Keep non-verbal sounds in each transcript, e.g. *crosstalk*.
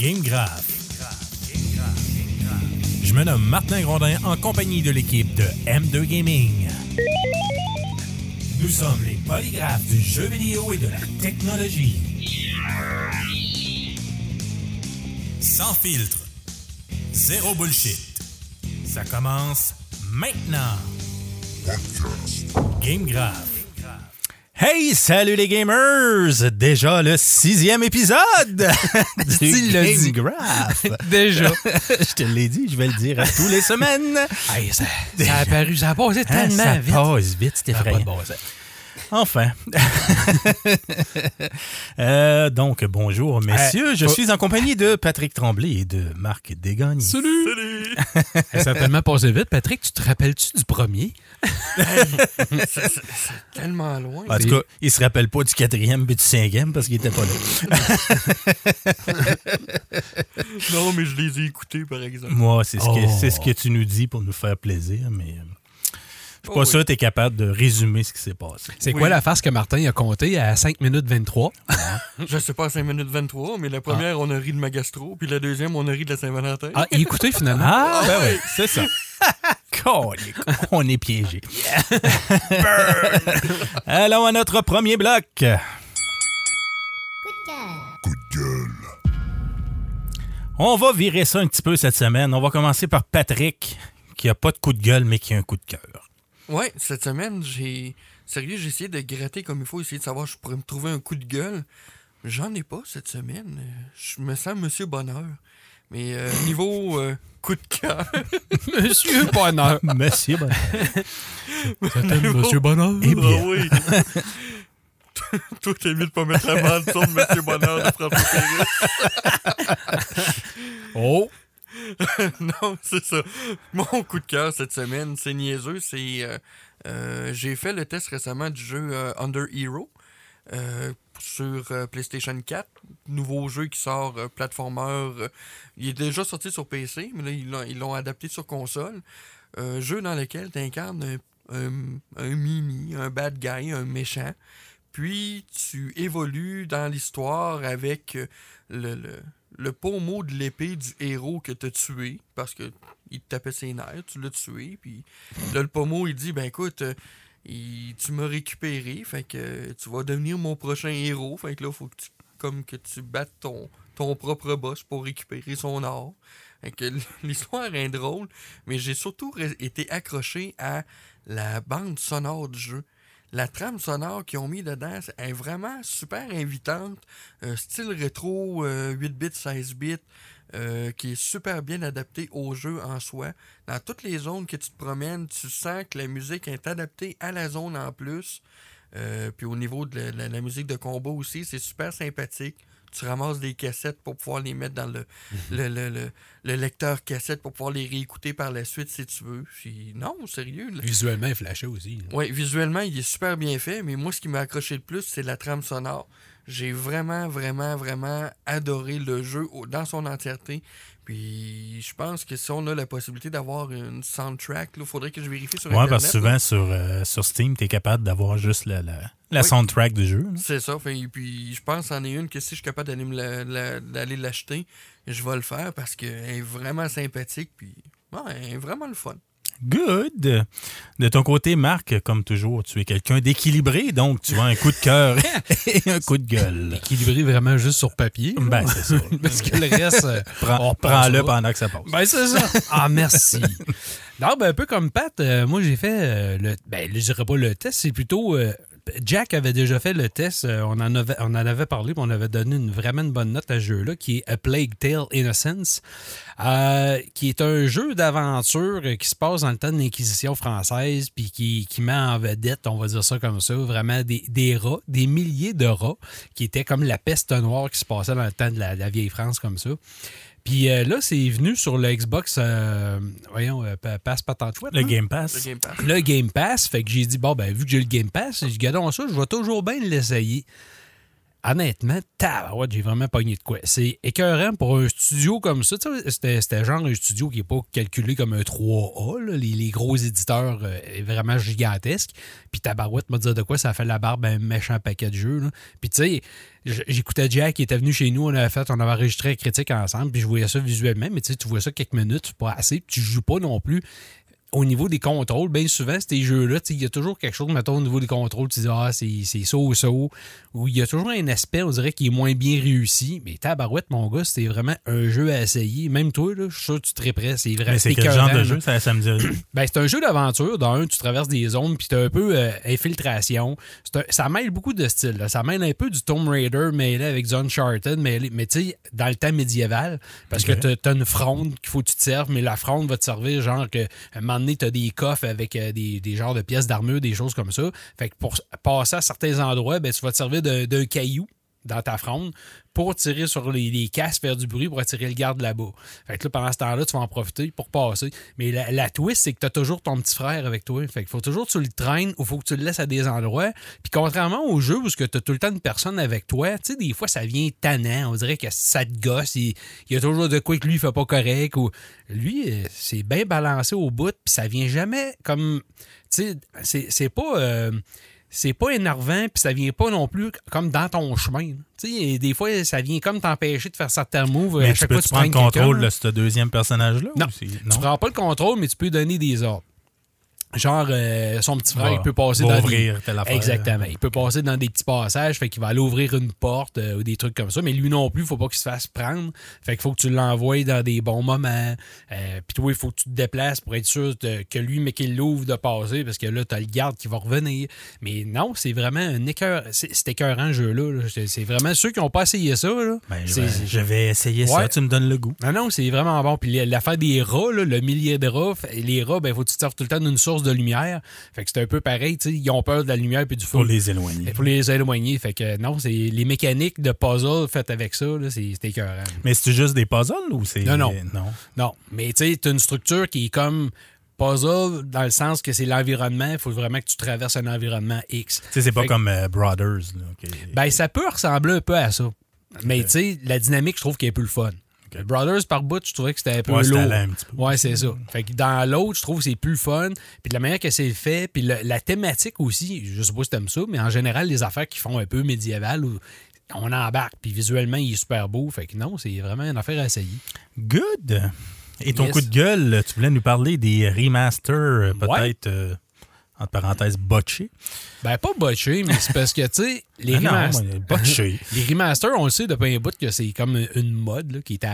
Game Graph. Je me nomme Martin Grondin en compagnie de l'équipe de M2 Gaming. Nous sommes les polygraphes du jeu vidéo et de la technologie. Sans filtre. Zéro bullshit. Ça commence maintenant. Game Graph. Hey, salut les gamers! Déjà le sixième épisode *laughs* du Game. Graph. *laughs* Déjà. *laughs* je te l'ai dit, je vais le dire à tous les semaines. Hey, ça, ça a paru, ça a passé Hein, tellement ça vite. passe vite, Ça pas effrayant. Enfin. *laughs* Euh, donc, bonjour, messieurs. Je faut- suis en compagnie de Patrick Tremblay et de Marc Desgagnes. Salut! ça a tellement passé vite. Patrick, tu te rappelles-tu du premier? Tellement loin. En tout cas, il se rappelle pas du quatrième et du cinquième parce qu'il était pas là. *laughs* Non, mais je les ai écoutés, par exemple. Moi, c'est ce, que, Oh. c'est ce que tu nous dis pour nous faire plaisir, mais euh, je suis pas Oh, sûr oui. que tu es capable de résumer ce qui s'est passé. C'est Oui. quoi la farce que Martin a compté à 5 minutes 23? Je sais pas à 5 minutes 23, mais la première, on a ri de ma gastro, puis la deuxième, on a ri de la Saint-Valentin. Ah, écoutez finalement. Ah, ben oui, c'est ça. *laughs* On est piégé. *laughs* Allons à notre premier bloc. Coup de cœur. On va virer ça un petit peu cette semaine. On va commencer par Patrick, qui a pas de coup de gueule, mais qui a un coup de cœur. Ouais, cette semaine, j'ai. Sérieux, j'ai essayé de gratter comme il faut, essayer de savoir si je pourrais me trouver un coup de gueule. J'en ai pas cette semaine. Je me sens Monsieur Bonheur. Mais euh, *laughs* niveau euh, coup de cœur. *laughs* Monsieur Bonheur. *laughs* Monsieur, ben, C'était Monsieur Bonheur? Eh bien. Ah oui. Toi, t'as mieux de pas mettre la bande de Monsieur Bonheur de François Pérusse. Oh! *laughs* non, c'est ça. Mon coup de cœur cette semaine, c'est niaiseux. C'est euh, euh, j'ai fait le test récemment du jeu euh, Under Hero sur PlayStation 4. Nouveau jeu qui sort platformer. il est déjà sorti sur PC, mais là ils l'ont, adapté sur console. Jeu dans lequel tu incarnes un, un- un mimi, un bad guy, un méchant. Puis tu évolues dans l'histoire avec le, le, le pommeau de l'épée du héros que tu as tué parce que il te tapait ses nerfs, tu l'as tué. Puis là, le pommeau, il dit Ben écoute, euh, tu m'as récupéré, fait que tu vas devenir mon prochain héros. Fait que là, faut que tu, comme que tu battes ton, ton propre boss pour récupérer son or. Fait que *laughs* l'histoire est drôle, mais j'ai surtout été accroché à la bande sonore du jeu. La trame sonore qu'ils ont mis dedans est vraiment super invitante. Euh, style rétro, euh, 8 bits, 16 bits, euh, qui est super bien adapté au jeu en soi. Dans toutes les zones que tu te promènes, tu sens que la musique est adaptée à la zone en plus. Euh, puis au niveau de la, musique de combat aussi, c'est super sympathique. Tu ramasses des cassettes pour pouvoir les mettre dans le, le, le- le- le lecteur cassette pour pouvoir les réécouter par la suite si tu veux. Puis non, sérieux. là. Visuellement, il flashait aussi. Oui, visuellement, il est super bien fait, mais moi, ce qui m'a accroché le plus, c'est la trame sonore. J'ai vraiment, vraiment, vraiment adoré le jeu dans son entièreté. Puis, je pense que si on a la possibilité d'avoir une soundtrack, il faudrait que je vérifie sur Ouais, Internet. parce que là. souvent sur, euh, sur Steam, tu es capable d'avoir juste la, la, la Oui. soundtrack du jeu. C'est ça. Fait, puis, je pense en est une que si je suis capable d'aller me la- la- d'aller l'acheter, je vais le faire parce qu'elle est vraiment sympathique. Puis, ouais, elle est vraiment le fun. Good. De ton côté, Marc, comme toujours, tu es quelqu'un d'équilibré, donc tu as un coup de cœur *laughs* et un coup de gueule. Équilibré vraiment juste sur papier. Ben, c'est ça. *laughs* Parce que le reste. euh, *laughs* Prends- on Prends-le pendant que ça passe. Ben, c'est ça. Ah, merci. non, ben, un peu comme Pat, euh, moi, j'ai fait euh, le. Ben, je dirais pas le test, c'est plutôt. euh, Jack avait déjà fait le test, euh, on, en avait, parlé, puis on avait donné une, vraiment une bonne note à ce jeu-là, qui est A Plague Tale Innocence, euh, qui est un jeu d'aventure qui se passe dans le temps de l'Inquisition française, puis qui, qui met en vedette, on va dire ça comme ça, vraiment des, des rats, des milliers de rats, qui étaient comme la peste noire qui se passait dans le temps de la vieille France comme ça. Puis euh, là, c'est venu sur le Xbox, euh, voyons, euh, pa- passe pas tant de fois. Le Game Pass. Le Game Pass. Le Game Pass, fait que j'ai dit, bon, ben, vu que j'ai le Game Pass, j'ai dit, gardons ça, je vais toujours bien l'essayer. Honnêtement, tabarouette, j'ai vraiment pogné de quoi. C'est écœurant pour un studio comme ça. C'était genre un studio qui n'est pas calculé comme un 3A, là, les, gros éditeurs euh, vraiment gigantesques. Puis tabarouette m'a dit de quoi ça fait la barbe un méchant paquet de jeux. là. Puis tu sais, j'écoutais Jack qui était venu chez nous, on avait fait, on avait enregistré la critique ensemble, puis je voyais ça visuellement, mais tu vois ça quelques minutes, pas assez, puis tu joues pas non plus au niveau des contrôles, bien souvent, ces jeux-là, il y a toujours quelque chose, mettons, au niveau des contrôles, tu dis, ah, c'est ça ou ça, ou il y a toujours un aspect, on dirait, qui est moins bien réussi. Mais tabarouette, mon gars, c'était vraiment un jeu à essayer. Même toi, là, je suis sûr que tu te. C'est vraiment Mais c'est quel genre de jeu? Ça, ça me dit. *clears throat* Ben, c'est un jeu d'aventure. Dans un, tu traverses des zones, puis t'as un peu euh, infiltration. Un- ça mêle beaucoup de styles. là. Ça mêle un peu du Tomb Raider mêlé avec Uncharted, mêlé, mais tu sais, dans le temps médiéval. Parce que t'as- t'as une fronde qu'il faut que tu te serves, mais la fronde va te servir, genre, que un donné, t'as des coffres avec euh, des, des genres de pièces d'armure, des choses comme ça. Fait que pour passer à certains endroits, ben, tu vas te servir d'un caillou dans ta fronde pour tirer sur les, les faire du bruit pour attirer le garde là-bas. Fait que là, pendant ce temps-là, tu vas en profiter pour passer. Mais la, la twist, c'est que tu as toujours ton petit frère avec toi. Fait qu'il faut toujours que tu le traînes ou faut que tu le laisses à des endroits. Puis contrairement au jeu où tu as tout le temps une personne avec toi, tu sais, des fois, ça vient tannant. On dirait que ça te gosse. Il, il y a toujours de quoi que lui, il fait pas correct. Ou... Lui, euh, c'est bien balancé au bout, puis ça vient jamais comme... Tu sais, c'est- c'est pas... euh, c'est pas énervant, puis ça vient pas non plus comme dans ton chemin. Tu sais, des fois, ça vient comme t'empêcher de faire certains moves. Mais à tu chaque peux fois tu prendre le contrôle de ce deuxième personnage-là? Non. ou c'est- Tu prends pas le contrôle, mais tu peux donner des ordres. Genre, euh, son petit frère, il peut passer dans ouvrir des... telle affaire. Exactement. Il peut passer dans des petits passages, fait qu'il va aller ouvrir une porte euh, ou des trucs comme ça. Mais lui non plus, il faut pas qu'il se fasse prendre. Fait qu'il faut que tu l'envoies dans des bons moments. Euh, Puis toi, il faut que tu te déplaces pour être sûr de- que lui, mais qu'il l'ouvre de passer, parce que là, tu as le garde qui va revenir. Mais non, c'est vraiment un écœur. C'est écœurant, jeu-là. là. C'est vraiment ceux qui n'ont pas essayé ça. Là, Ben, je, vais, c'est- je vais essayer ça, tu me donnes le goût. non, non, c'est vraiment bon. Puis l'affaire des rats, là, le millier de rats, les rats, ben, faut que tu te tout le temps d'une source de lumière. Fait que c'est un peu pareil, ils ont peur de la lumière puis du feu. Pour les éloigner. Pour les éloigner. Fait que non, c'est les mécaniques de puzzle faites avec ça, c'est écœurant. Mais c'est juste des puzzles ou c'est. Non, non. Non. Non, mais tu sais, t'as une structure qui est comme puzzle dans le sens que c'est l'environnement. Il faut vraiment que tu traverses un environnement X. Tu sais, c'est pas que- comme euh, Brothers. Là, Ben, ça peut ressembler un peu à ça. Mais tu sais, la dynamique, je trouve qu'elle est plus le fun. Brothers, par bout, je trouvais que c'était un peu Ouais, lourd. un petit peu. Ouais, c'est ça. Fait que dans l'autre, je trouve que c'est plus fun. Puis de la manière que c'est fait, puis le- la thématique aussi, je sais pas si t'aimes ça, mais en général, les affaires qui font un peu médiéval, où on embarque, puis visuellement, il est super beau. Fait que non, c'est vraiment une affaire à essayer. Good. Et ton Yes. coup de gueule, tu voulais nous parler des remasters, Ouais. peut-être, euh, entre parenthèses, botchés. Ben, pas botché, mais c'est parce que, tu sais, les, Ah non, remasters- moi, *laughs* les remasters, on le sait depuis un bout que c'est comme une mode là, qui était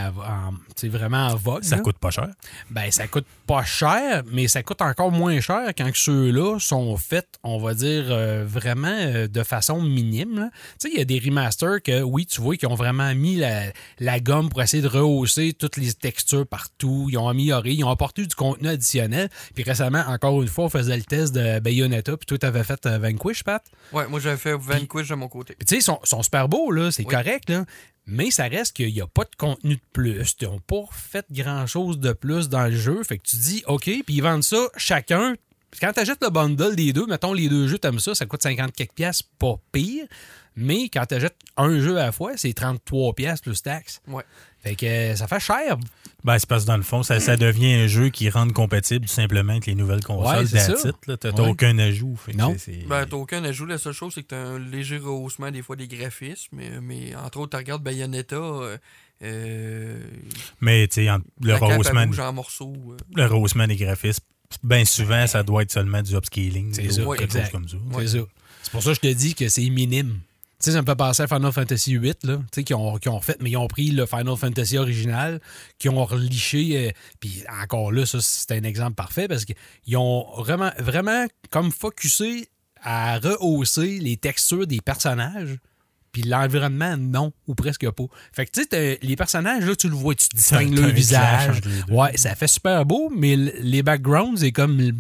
sais, vraiment en vogue. Ça là. coûte pas cher. Ben, ça coûte pas cher, mais ça coûte encore moins cher quand ceux-là sont faits, on va dire, euh, vraiment euh, de façon minime. Tu sais, il y a des remasters que, oui, tu vois, qui ont vraiment mis la, la gomme pour essayer de rehausser toutes les textures partout. Ils ont amélioré, ils ont apporté du contenu additionnel. Puis récemment, encore une fois, on faisait le test de Bayonetta, puis toi, t'avais fait euh, Vanquish, Pat? Ouais, moi j'avais fait Vanquish de mon côté. Puis, tu sais, ils sont, sont super beaux, là, c'est Oui. correct, là. Mais ça reste qu'il n'y a pas de contenu de plus. Ils n'ont pas fait grand-chose de plus dans le jeu. Fait que tu dis, OK, puis ils vendent ça chacun. Quand tu achètes le bundle des deux, mettons les deux jeux, t'aimes ça, ça coûte 50 quelques piastres, pas pire. Mais quand tu achètes un jeu à la fois, c'est 33 piastres plus taxes. Ouais. Fait que euh, ça fait cher. Ben, c'est parce que dans le fond, ça, ça devient un jeu qui rend compatible tout simplement avec les nouvelles consoles. Ouais, là. T'as Ouais. aucun ajout. Fait Non. c'est- c'est- Ben, t'as aucun ajout. La seule chose, c'est que t'as un léger rehaussement des fois des graphismes. Mais, mais entre autres, tu regardes Bayonetta. Euh, euh, Mais tu sais, le rehaussement, bouge en morceaux. euh. le rehaussement des graphismes, bien souvent, ça doit être seulement du upscaling. C'est ça, quelque chose comme ça. C'est ça. C'est pour ça que je te dis que c'est minime. Tu sais, ça me fait penser à Final Fantasy VIII, là, tu sais, qui ont, qui ont refait, mais ils ont pris le Final Fantasy original, qui ont reliché, euh, puis encore là, ça, c'est un exemple parfait, parce qu'ils ont vraiment, vraiment comme focusé à rehausser les textures des personnages, puis l'environnement, non, ou presque pas. Fait que, tu sais, les personnages, là, tu le vois, tu distingues le visage. Ouais, ça fait super beau, mais les backgrounds, c'est comme...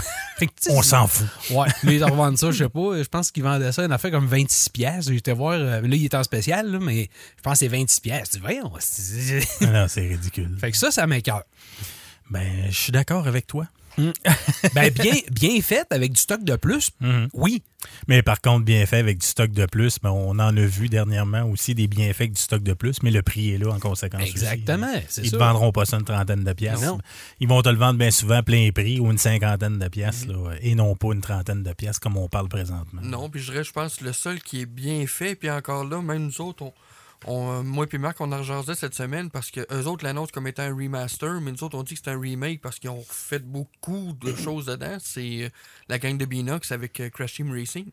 *laughs* On s'en fout. Ouais, lui, ils revendent ça, je sais pas. Je pense qu'ils vendaient ça, une affaire comme 26 pièces. J'étais voir, euh, là, il est en spécial, là, mais je pense que c'est 26 pièces. Tu voyons. *laughs* non, c'est ridicule. fait que ça, ça m'écoeure. Ben, je suis d'accord avec toi. Ben, bien, bien faite avec du stock de plus, Mhm. oui. Mais par contre, bien fait avec du stock de plus, ben, on en a vu dernièrement aussi des bienfaits avec du stock de plus, mais le prix est là en conséquence. Exactement, Ils ne vendront pas ça une trentaine de pièces. Non. Ils vont te le vendre bien souvent plein prix ou une cinquantaine de pièces, Mm-hmm. là, et non pas une trentaine de pièces comme on parle présentement. Non, puis je dirais, je pense, le seul qui est bien fait, puis encore là, même nous autres, on, on, euh, moi et Marc, on en jasait cette semaine parce que eux autres l'annoncent comme étant un remaster, mais nous autres, on dit que c'est un remake parce qu'ils ont fait beaucoup de *clears throat* choses dedans. C'est euh, la gang de Binox avec euh, Crash Team Racing.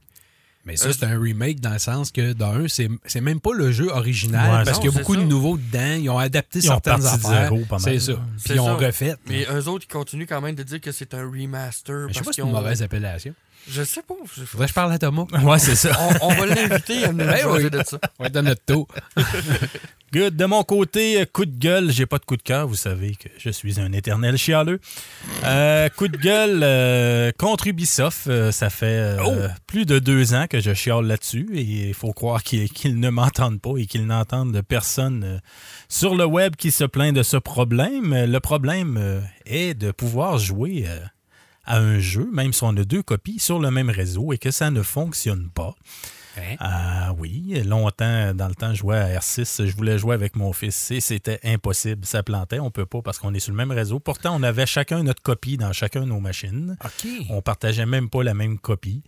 Mais ça, Euh, c'est un remake dans le sens que, d'un, c'est c'est même pas le jeu original Ouais, parce non, qu'il y a beaucoup ça. de nouveaux dedans. Ils ont adapté Ils ont certaines parti de affaires. zéro, pas mal. C'est ça. Puis ils ont ça. refait. Mais eux autres, ils continuent quand même de dire que c'est un remaster. Mais je sais pas parce si c'est qu'ils une ont- mauvaise appellation. Je sais pas. je- Faudrait que je parle à Thomas. *laughs* Ouais, c'est ça. On, on va l'inviter à nous Ben jaser oui. de ça. On va être dans notre taux. *laughs* Good. De mon côté, euh, coup de gueule, j'ai pas de coup de cœur. Vous savez que je suis un éternel chialeux. Euh, coup de gueule euh, contre Ubisoft. Euh, ça fait euh, plus de deux ans que je chiale là-dessus et il faut croire qu'ils ne m'entendent pas et qu'ils n'entendent personne euh, sur le web qui se plaint de ce problème. Le problème euh, est de pouvoir jouer euh, à un jeu, même si on a deux copies sur le même réseau et que ça ne fonctionne pas. Hein? Ah oui, longtemps, dans le temps, je jouais à R6, je voulais jouer avec mon fils et c'était impossible. Ça plantait, on peut pas parce qu'on est sur le même réseau. Pourtant, on avait chacun notre copie dans chacun de nos machines. OK. On partageait même pas la même copie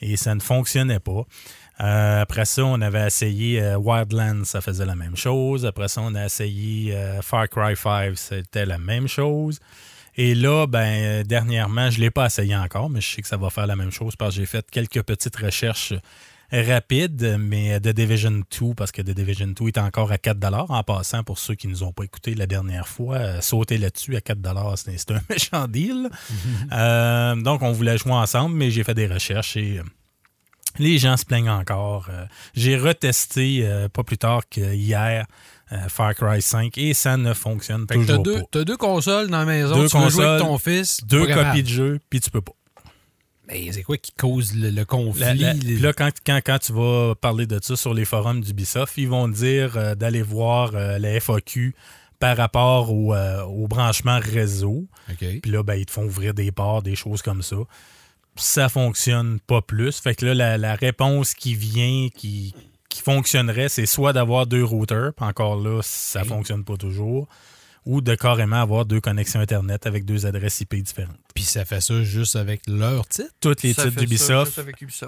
et ça ne fonctionnait pas. Euh, après ça, on avait essayé euh, Wildlands, ça faisait la même chose. Après ça, on a essayé euh, Far Cry 5, c'était la même chose. Et là, ben, euh, dernièrement, je ne l'ai pas essayé encore, mais je sais que ça va faire la même chose parce que j'ai fait quelques petites recherches rapides, mais The Division 2, parce que The Division 2 est encore à 4 En passant, pour ceux qui ne nous ont pas écouté la dernière fois, euh, sauter là-dessus à 4 c'est c'est un *laughs* méchant deal. *laughs* Euh, donc, on voulait jouer ensemble, mais j'ai fait des recherches et euh, les gens se plaignent encore. Euh, j'ai retesté euh, pas plus tard qu'hier euh, Far Cry 5 et ça ne fonctionne Fait que t'as toujours deux, pas. t'as deux consoles dans la maison. Deux tu veux jouer avec consoles, ton fils. Deux pas copies de jeu, puis tu peux pas. Mais c'est quoi qui cause le, le conflit? La- la- les- puis là, quand, quand, quand tu vas parler de ça sur les forums d'Ubisoft, ils vont dire euh, d'aller voir la FAQ par rapport au, au branchement réseau. Puis là, ben, ils te font ouvrir des ports, des choses comme ça. Ça fonctionne pas plus. Fait que là, la, la réponse qui vient, qui, qui fonctionnerait, c'est soit d'avoir deux routeurs, puis encore là, ça Oui. fonctionne pas toujours, ou de carrément avoir deux connexions Internet avec deux adresses IP différentes. Puis ça fait ça juste avec leur titre? Toutes les Ça titres d'Ubisoft,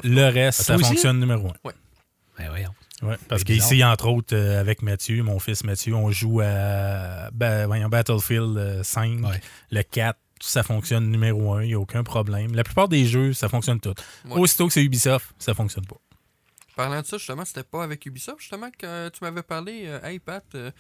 le reste, Ah, ça fonctionne numéro un. Ben voyons. Ouais, parce qu'ici, entre autres, euh, avec Mathieu, mon fils Mathieu, on joue à ben, voyons, Battlefield euh, 5, Ouais. le 4, ça fonctionne numéro 1, il n'y a aucun problème. La plupart des jeux, ça fonctionne tout. Ouais. Aussitôt que c'est Ubisoft, ça fonctionne pas. Parlant de ça, justement, c'était pas avec Ubisoft, justement, que tu m'avais parlé. euh, hey, Pat, euh,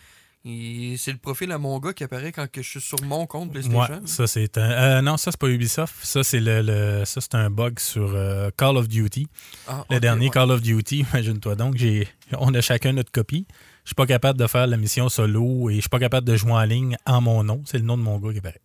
c'est le profil à mon gars qui apparaît quand que je suis sur mon compte Ouais, PlayStation. ça c'est un. euh, non, ça c'est pas Ubisoft. Ça c'est le, le- ça c'est un bug sur euh, Call of Duty. Ah, Le dernier ouais. Call of Duty, *laughs* imagine-toi donc, j'ai, on a chacun notre copie. Je suis pas capable de faire la mission solo et je suis pas capable de jouer en ligne en mon nom. C'est le nom de mon gars qui apparaît.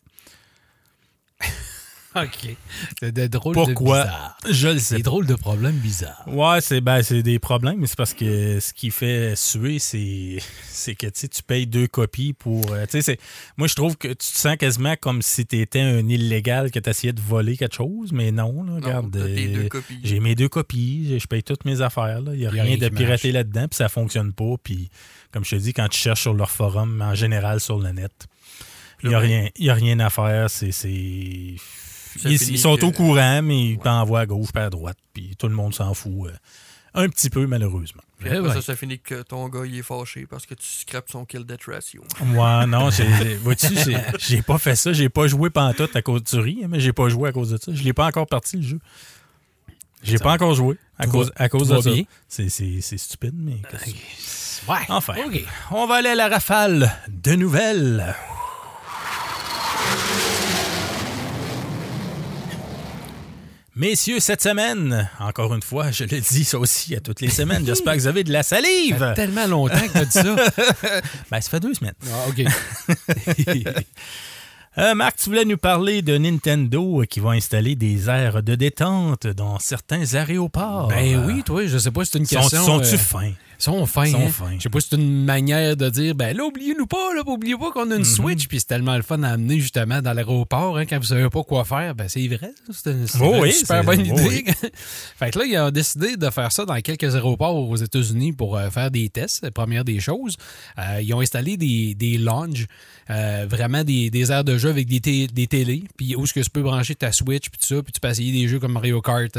*laughs* OK. C'est des drôles Pourquoi? de bizarres. Je le sais Des drôles de problèmes bizarres. Ouais, c'est ben, c'est des problèmes, mais c'est parce que ce qui fait suer, c'est *laughs* c'est que tu sais, tu payes deux copies pour. euh, tu sais, c'est- moi, je trouve que tu te sens quasiment comme si tu étais un illégal que tu essayais de voler quelque chose, mais non, là, Non, regarde. t'as tes euh, deux copies. J'ai mes deux copies, j'ai- je paye toutes mes affaires. Il n'y a Y a rien rien de piraté là-dedans, puis ça fonctionne pas. Puis, comme je te dis, quand tu cherches sur leur forum, en général sur le net, il n'y a, Là, rien- y a rien à faire. C'est. Ils, sont que- au courant, mais ils Ouais. t'envoient à gauche pas à droite, puis tout le monde s'en fout. euh, un petit peu, malheureusement. Puis Eh après ouais. ça, ça finit que ton gars il est fâché parce que tu scrapes son kill death ratio. Moi, non, *laughs* vois-tu, j'ai- pas fait ça. J'ai pas joué pantoute à cause du riz, mais j'ai pas joué à cause de ça. Je l'ai pas encore parti, le jeu. J'ai pas encore joué à Tout cause, va- à cause de ça. C'est, stupide, mais... que- Ouais. Enfin, OK. on va aller à la rafale de nouvelles. Messieurs, cette semaine, encore une fois, je le dis ça aussi à toutes les semaines, j'espère que vous avez de la Ça salive. fait tellement longtemps que t'as dit ça. *laughs* Ben, ça fait deux semaines. Ah, OK. *laughs* Euh, Marc, tu voulais nous parler de Nintendo euh, qui va installer des aires de détente dans certains aéroports. ben oui, toi, je sais pas si c'est une Sont- question... Sont-tu euh, fins? Ils sont fins. Ils sont hein. fins. Je sais pas si c'est une manière de dire, ben là, oubliez-nous pas, là, oubliez pas qu'on a une Switch, puis c'est tellement le fun à amener justement dans l'aéroport, hein, quand vous savez pas quoi faire. Ben c'est vrai, c'est une, super bonne oh idée. *laughs* fait que là, ils ont décidé de faire ça dans quelques aéroports aux États-Unis pour euh, faire des tests, la première des choses. Euh, ils ont installé des, des lounges, euh, vraiment des, des aires de jeu avec des, des télés, puis où est-ce que tu peux brancher ta Switch, puis tout ça, puis tu peux essayer des jeux comme Mario Kart,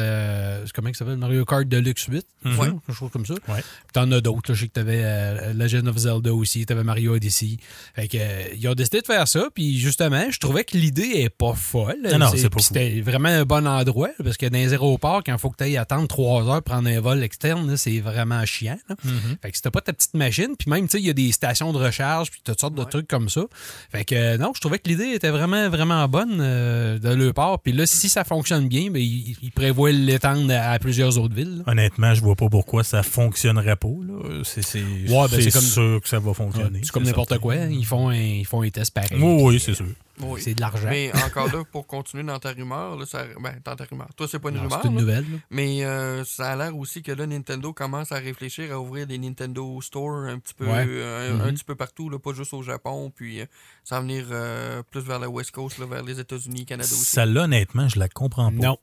comment ça s'appelle, Mario Kart Deluxe 8, Mhm. ouais, quelque chose comme ça. Ouais. As d'autres. Je sais que t'avais euh, Legend of Zelda aussi, t'avais Mario Odyssey. Fait que, euh, ils ont décidé de faire ça. Puis justement, je trouvais que l'idée est pas folle. Non, non, c'est pas puis fou. C'était vraiment un bon endroit. Parce que dans les aéroports, quand il faut que tu ailles attendre trois heures pour prendre un vol externe, c'est vraiment chiant. là. Mm-hmm. Fait que c'était pas ta petite machine. Puis même, tu sais, il y a des stations de recharge, puis toutes sortes de trucs comme ça. Fait que euh, non, je trouvais que l'idée était vraiment, vraiment bonne euh, de leur part. Puis là, si ça fonctionne bien, ben, ils, ils prévoient l'étendre à, à plusieurs autres villes. là. Honnêtement, je vois pas pourquoi ça fonctionnerait pas. Là. C'est Ouais, ben, comme- sûr que ça va fonctionner. C'est comme n'importe quoi. hein. Ils font un, ils font un test pareil. Oui, c'est euh, sûr. Oui. C'est de l'argent. Mais *laughs* encore là, pour continuer dans ta rumeur, là, ça, ben, dans ta rumeur. Toi, c'est pas une Non, rumeur. C'est une là, nouvelle. là. mais euh, ça a l'air aussi que là, Nintendo commence à réfléchir à ouvrir des Nintendo Store un petit peu, Ouais. euh, un, Mhm. un petit peu partout, là, pas juste au Japon, puis euh, ça va venir euh, plus vers la West Coast, là, vers les États-Unis, Canada aussi. Celle-là, honnêtement, je la comprends pas. Non.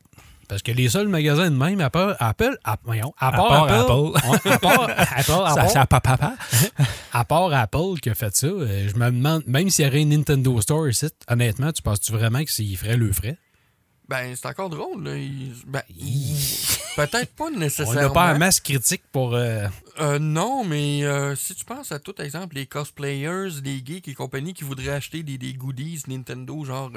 Parce que les seuls magasins de même, à part Apple, à, voyons, à À part Apple, Apple. *laughs* À part *laughs* Apple, à Ça, part- ça pa- pa- pa. *laughs* à part Apple qui a fait ça, euh, je me demande, même s'il y aurait un Nintendo Store ici, honnêtement, tu penses-tu vraiment que s'il ferait le frais? Ben, c'est encore drôle. Là. Il- ben, *laughs* Peut-être pas On nécessairement. n'a pas un masse critique pour. euh, Euh, non, mais euh, si tu penses à tout exemple, les cosplayers, les geeks et compagnie qui voudraient acheter des, des goodies Nintendo, genre,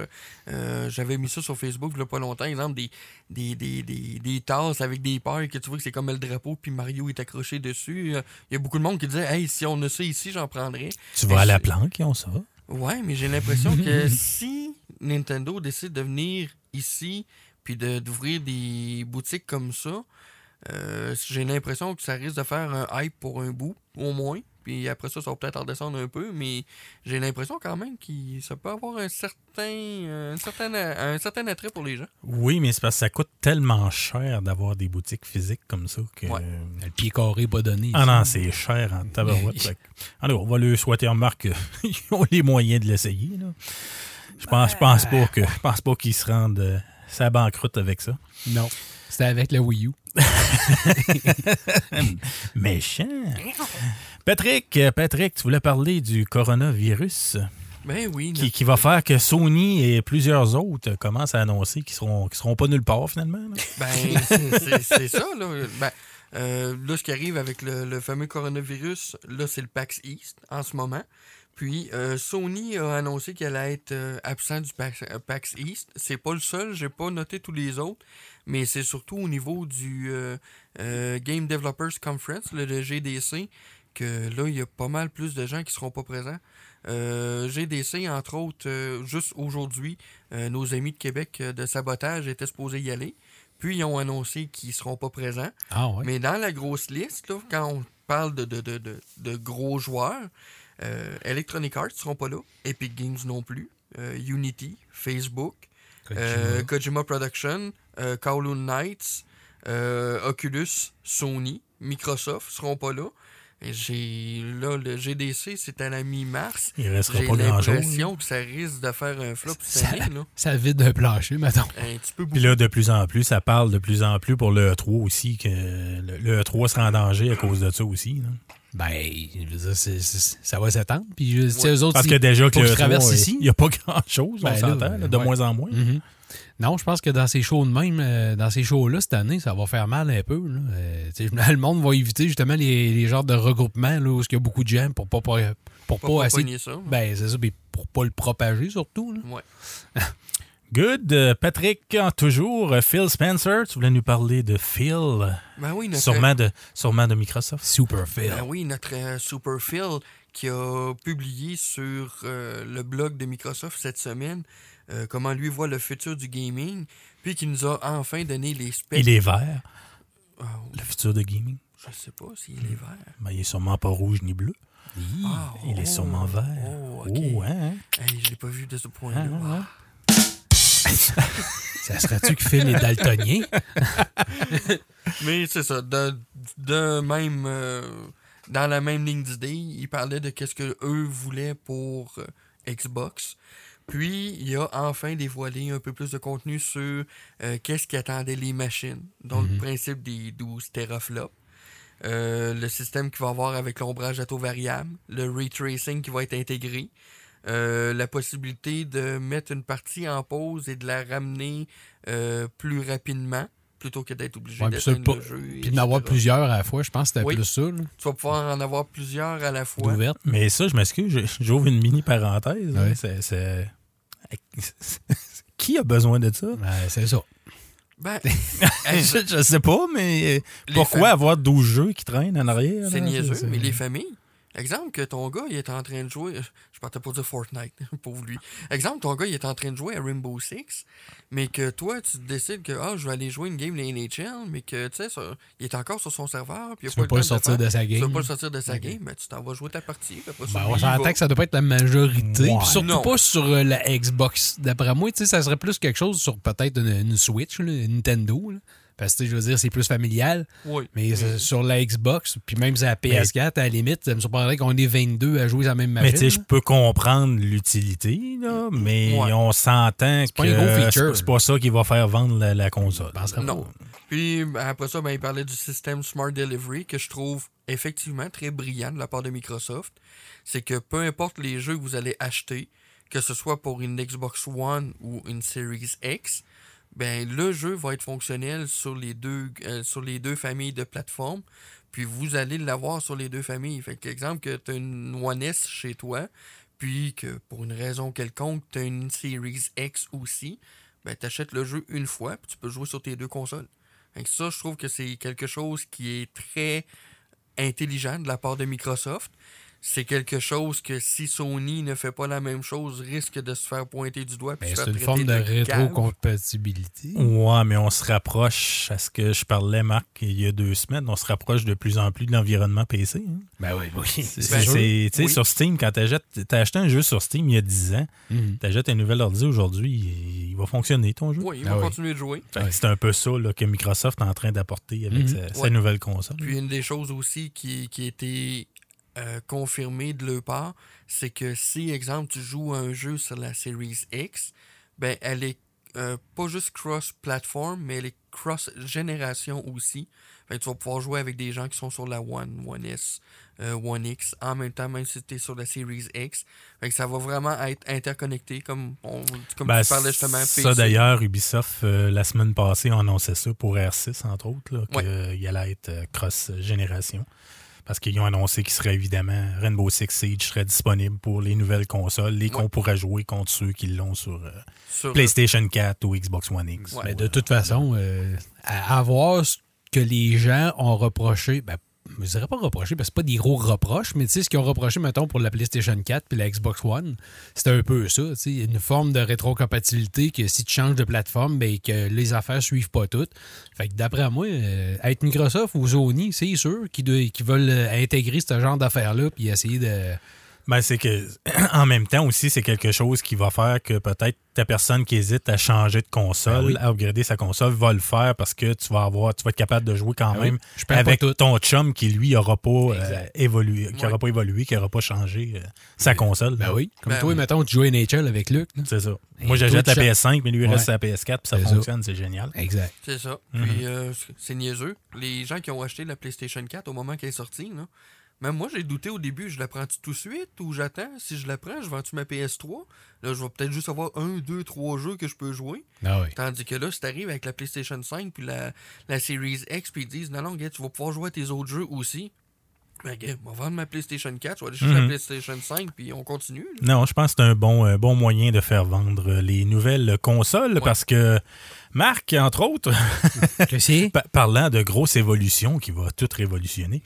j'avais mis ça sur Facebook il y a pas longtemps, exemple, des, des, des, des, des tasses avec des paires que tu vois que c'est comme le drapeau, puis Mario est accroché dessus. Il y a beaucoup de monde qui disait, hey, si on a ça ici, j'en prendrais. Tu vas à la planque, ils ont ça. Ouais, mais j'ai l'impression que *laughs* si Nintendo décide de venir ici puis de- d'ouvrir des boutiques comme ça, euh, j'ai l'impression que ça risque de faire un hype pour un bout, au moins. Puis après ça, ça va peut-être redescendre un peu, mais j'ai l'impression quand même que ça peut avoir un certain, un certain, un certain attrait pour les gens. Oui, mais c'est parce que ça coûte tellement cher d'avoir des boutiques physiques comme ça que. Ouais. le pied carré pas donné. Ah non, c'est cher en tabarouette. *laughs* Alors, on va leur souhaiter remarque *laughs* qu'ils ont les moyens de l'essayer. Je pense, je pense pas que je pense pas qu'ils se rendent euh, sa banqueroute avec ça. Non. C'était avec le Wii U. *laughs* Méchant. Patrick, euh, Patrick, tu voulais parler du coronavirus Ben oui, qui, qui va faire que Sony et plusieurs autres commencent à annoncer qu'ils seront, qu'ils seront pas nulle part finalement. là. Ben, c'est- ça, là. Ben, euh, là, ce qui arrive avec le, le fameux coronavirus, là, c'est le PAX East en ce moment. Puis, euh, Sony a annoncé qu'elle allait être euh, absent du PAX, euh, PAX East. C'est pas le seul, j'ai pas noté tous les autres, mais c'est surtout au niveau du euh, Game Developers Conference, le, le GDC, que là, il y a pas mal plus de gens qui seront pas présents. GDC, entre autres, juste aujourd'hui, nos amis de Québec de sabotage étaient supposés y aller. Puis ils ont annoncé qu'ils ne seront pas présents. Ah ouais. Mais dans la grosse liste, là, quand on parle de, de, de, de, gros joueurs, Electronic Arts ne seront pas là. Epic Games non plus. euh, Unity, Facebook, euh, Kojima Production, euh, Kowloon Knights, euh, Oculus, Sony, Microsoft seront pas là. J'ai là le GDC, c'est à la mi-mars. Il restera J'ai pas grand-chose. l'impression que ça risque de faire un flop Ça- année. Là. Ça vide un plancher, mettons. Un petit peu Puis là, de plus en plus, ça parle de plus en plus pour le E3 aussi, que le, le E3 sera en danger à cause de ça aussi. là. Ben, je veux dire, ça va s'étendre. Puis, je- Ouais. eux autres, Parce que déjà que faut le qu'ils E3, traversent il ici. n'y a pas grand-chose, Ben on là, s'entend, là, de ouais. moins en moins. Mhm. Non, je pense que dans ces shows de même, euh, dans ces shows-là, cette année, ça va faire mal un peu. là. Euh, *laughs* le monde va éviter justement les, les genres de regroupements là, où il y a beaucoup de gens pour pas, pour, pour Pas, pas ça. Ben, c'est ça, pour pas le propager surtout. là. Ouais. *laughs* Good. Euh, Patrick, toujours, euh, Phil Spencer, tu voulais nous parler de Phil, Ben oui, notre, sûrement de, sûrement de Microsoft. Super Phil. ben oui, notre euh, Super Phil qui a publié sur euh, le blog de Microsoft cette semaine euh, comment lui voit le futur du gaming, puis qui nous a enfin donné les specs. Il est vert, Ah, le futur de gaming. je sais pas s'il est vert. Ben, il est sûrement pas rouge ni bleu. Ah, Il est oh, sûrement vert. Oh, ok. Oh, hein, Hey, je l'ai pas vu de ce hein, point-là. hein, hein. Ça serait-tu que Phil est daltonien? *laughs* Mais c'est ça, de, de même euh, dans la même ligne d'idée, ils parlaient de qu'est-ce que eux voulaient pour euh, Xbox. Puis, il a enfin dévoilé un peu plus de contenu sur euh, qu'est-ce qui attendait les machines, dont le principe des 12 teraflops. Euh, le système qu'il va avoir avec l'ombrage à taux variable, le ray tracing qui va être intégré, euh, la possibilité de mettre une partie en pause et de la ramener euh, plus rapidement plutôt que d'être obligé Ouais, pas- le jeu. Puis d'en avoir plusieurs à la fois, je pense que c'était Oui. plus ça. là, Tu vas pouvoir en avoir plusieurs à la fois. Mais ça, je m'excuse, je- j'ouvre une mini parenthèse. hein, c'est- c'est- Qui a besoin de ça? Ouais, c'est ça. Ben, *laughs* je, je sais pas, mais les pourquoi fam- avoir 12 jeux qui traînent en arrière? C'est là? niaiseux, mais les familles. Exemple que ton gars, il est en train de jouer. Je partais pour dire Fortnite, *laughs* pour lui. Exemple, ton gars, il est en train de jouer à Rainbow Six, mais que toi, tu décides que ah, je vais aller jouer une game de NHL, mais que tu sais, ça- il est encore sur son serveur, puis il a Tu pas le pas temps le sortir de sa Tu veux game. pas le sortir de sa game, ben, tu t'en vas jouer ta partie. Ben, on s'entend que ça doit pas être la majorité. Ouais. Puis surtout Non. pas sur euh, la Xbox. D'après moi, tu sais, ça serait plus quelque chose sur peut-être une, une Switch, là, une Nintendo. là. Parce que tu sais, je veux dire, c'est plus familial. Oui. Mais euh, sur la Xbox, puis même sur la PS4, à la limite, ça me surprendrait qu'on est 22 à jouer sur la même machine. Mais tu sais, je peux comprendre l'utilité, là, mais Ouais. on s'entend que pas un gros feature. c'est pas ça qui va faire vendre la, la console. Non. pas. Puis après ça, ben, il parlait du système Smart Delivery que je trouve effectivement très brillant de la part de Microsoft. C'est que peu importe les jeux que vous allez acheter, que ce soit pour une Xbox One ou une Series X, ben le jeu va être fonctionnel sur les deux, euh, sur les deux familles de plateformes. Puis vous allez l'avoir sur les deux familles. Fait que, exemple, que tu as une One S chez toi, puis que pour une raison quelconque, tu as une Series X aussi, ben tu achètes le jeu une fois, puis tu peux jouer sur tes deux consoles. Fait ça, je trouve que c'est quelque chose qui est très intelligent de la part de Microsoft. C'est quelque chose que si Sony ne fait pas la même chose, risque de se faire pointer du doigt. puis se c'est une forme de rétrocompatibilité. Ouais, mais on se rapproche, à ce que je parlais, Marc, il y a deux semaines, on se rapproche de plus en plus de l'environnement PC. hein. Ben oui, oui. C'est, Ben, oui. sur Steam, quand tu as acheté un jeu sur Steam il y a 10 ans, Mhm. tu achètes un nouvel ordi aujourd'hui, il, il va fonctionner ton jeu. Oui, il Ah va oui. continuer de jouer. C'est un peu ça là, que Microsoft est en train d'apporter avec Mhm. sa, sa Ouais. nouvelle console. Puis une des choses aussi qui, qui a été euh, confirmée de leur part, c'est que si, exemple, tu joues à un jeu sur la Series X, ben elle est euh, pas juste cross-platform, mais elle est cross-génération aussi. Fait que tu vas pouvoir jouer avec des gens qui sont sur la One, One S, euh, One X, en même temps, même si tu es sur la Series X. Fait que ça va vraiment être interconnecté, comme, on, comme Ben, tu parlais justement. Ça, d'ailleurs, Ubisoft, euh, la semaine passée, a annoncé ça pour R6, entre autres, qu'il allait être cross-génération. Parce qu'ils ont annoncé qu'il serait évidemment Rainbow Six Siege serait disponible pour les nouvelles consoles, les qu'on pourrait jouer contre ceux qui l'ont sur euh, Sur- PlayStation 4 ou Xbox One X. Ouais. Ben, de toute façon, euh, à, à voir ce que les gens ont reproché, ben, je dirais pas reproché, parce que pas des gros reproches, mais tu sais, ce qu'ils ont reproché, mettons, pour la PlayStation 4 puis la Xbox One, c'était un peu ça, tu sais, une forme de rétrocompatibilité que si tu changes de plateforme, ben, que les affaires suivent pas toutes. Fait que d'après moi, euh, être Microsoft ou Sony, c'est sûr qu'ils qu'ils veulent euh, intégrer ce genre d'affaires-là puis essayer de... Ben, c'est que, *clears throat* en même temps aussi, c'est quelque chose qui va faire que peut-être ta personne qui hésite à changer de console, Ben oui. à upgrader sa console, va le faire parce que tu vas avoir, tu vas être capable de jouer quand Ben oui. même Je pas avec ton chum qui, lui, aura pas euh, Exact. évolué, qui Ouais. aura pas évolué, qui aura pas changé euh, sa console. Ben oui, comme Ben toi, oui. mettons, tu joues à NHL avec Luc. C'est ça. Et Moi, j'achète la tu PS5, mais lui, il Ouais. reste sa PS4, puis ça C'est ça. fonctionne, c'est génial. Exact. C'est ça. Mhm. Puis euh, c'est niaiseux. Les gens qui ont acheté la PlayStation 4 au moment qu'elle est sortie, là, même moi, j'ai douté au début, je la prends-tu tout de suite ou j'attends? Si je la prends, je vends-tu ma PS3? Là, je vais peut-être juste avoir un, deux, trois jeux que je peux jouer. Ah oui. Tandis que là, si t'arrives avec la PlayStation 5 puis la, la Series X, puis ils disent, non, non, gars, tu vas pouvoir jouer à tes autres jeux aussi. Ben, on va vendre ma PlayStation 4, je vais aller chercher Mhm. la PlayStation 5, puis on continue. là. Non, je pense que c'est un bon, euh, bon moyen de faire vendre les nouvelles consoles parce que Marc, entre autres, *laughs* Je sais? *laughs* pa- parlant de grosse évolution qui va tout révolutionner,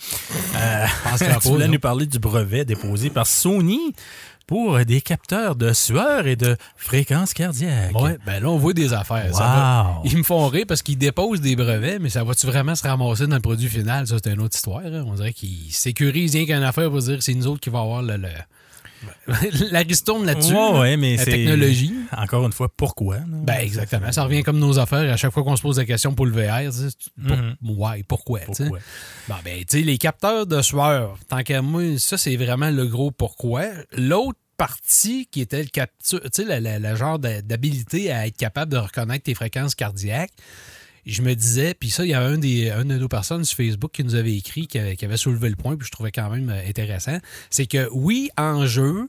euh, Je penserais *laughs* tu voulais nous parler du brevet déposé par Sony pour des capteurs de sueur et de fréquence cardiaque. Ouais, ben là, on voit des affaires. Ça va- Wow! Ils me font rire parce qu'ils déposent des brevets, mais ça va-tu vraiment se ramasser dans le produit final? Ça, c'est une autre histoire. hein. On dirait qu'ils sécurisent rien qu'une affaire pour dire que c'est nous autres qui va avoir le, le, *laughs* la ristourne là-dessus. Ouais, là. ouais, mais la technologie. Encore une fois, pourquoi? là? Ben, exactement. Ça revient comme nos affaires. À chaque fois qu'on se pose la question pour le VR, pour- Mhm. ouais, pourquoi? Pourquoi? Bon, ben, tu sais, les capteurs de sueur, tant qu'à moi, ça, c'est vraiment le gros pourquoi. L'autre partie qui était le genre d'habilité à être capable de reconnaître tes fréquences cardiaques. Je me disais, puis ça, il y a un, des, un de nos personnes sur Facebook qui nous avait écrit, qui avait, qui avait soulevé le point, puis je trouvais quand même euh, intéressant. C'est que oui, en jeu,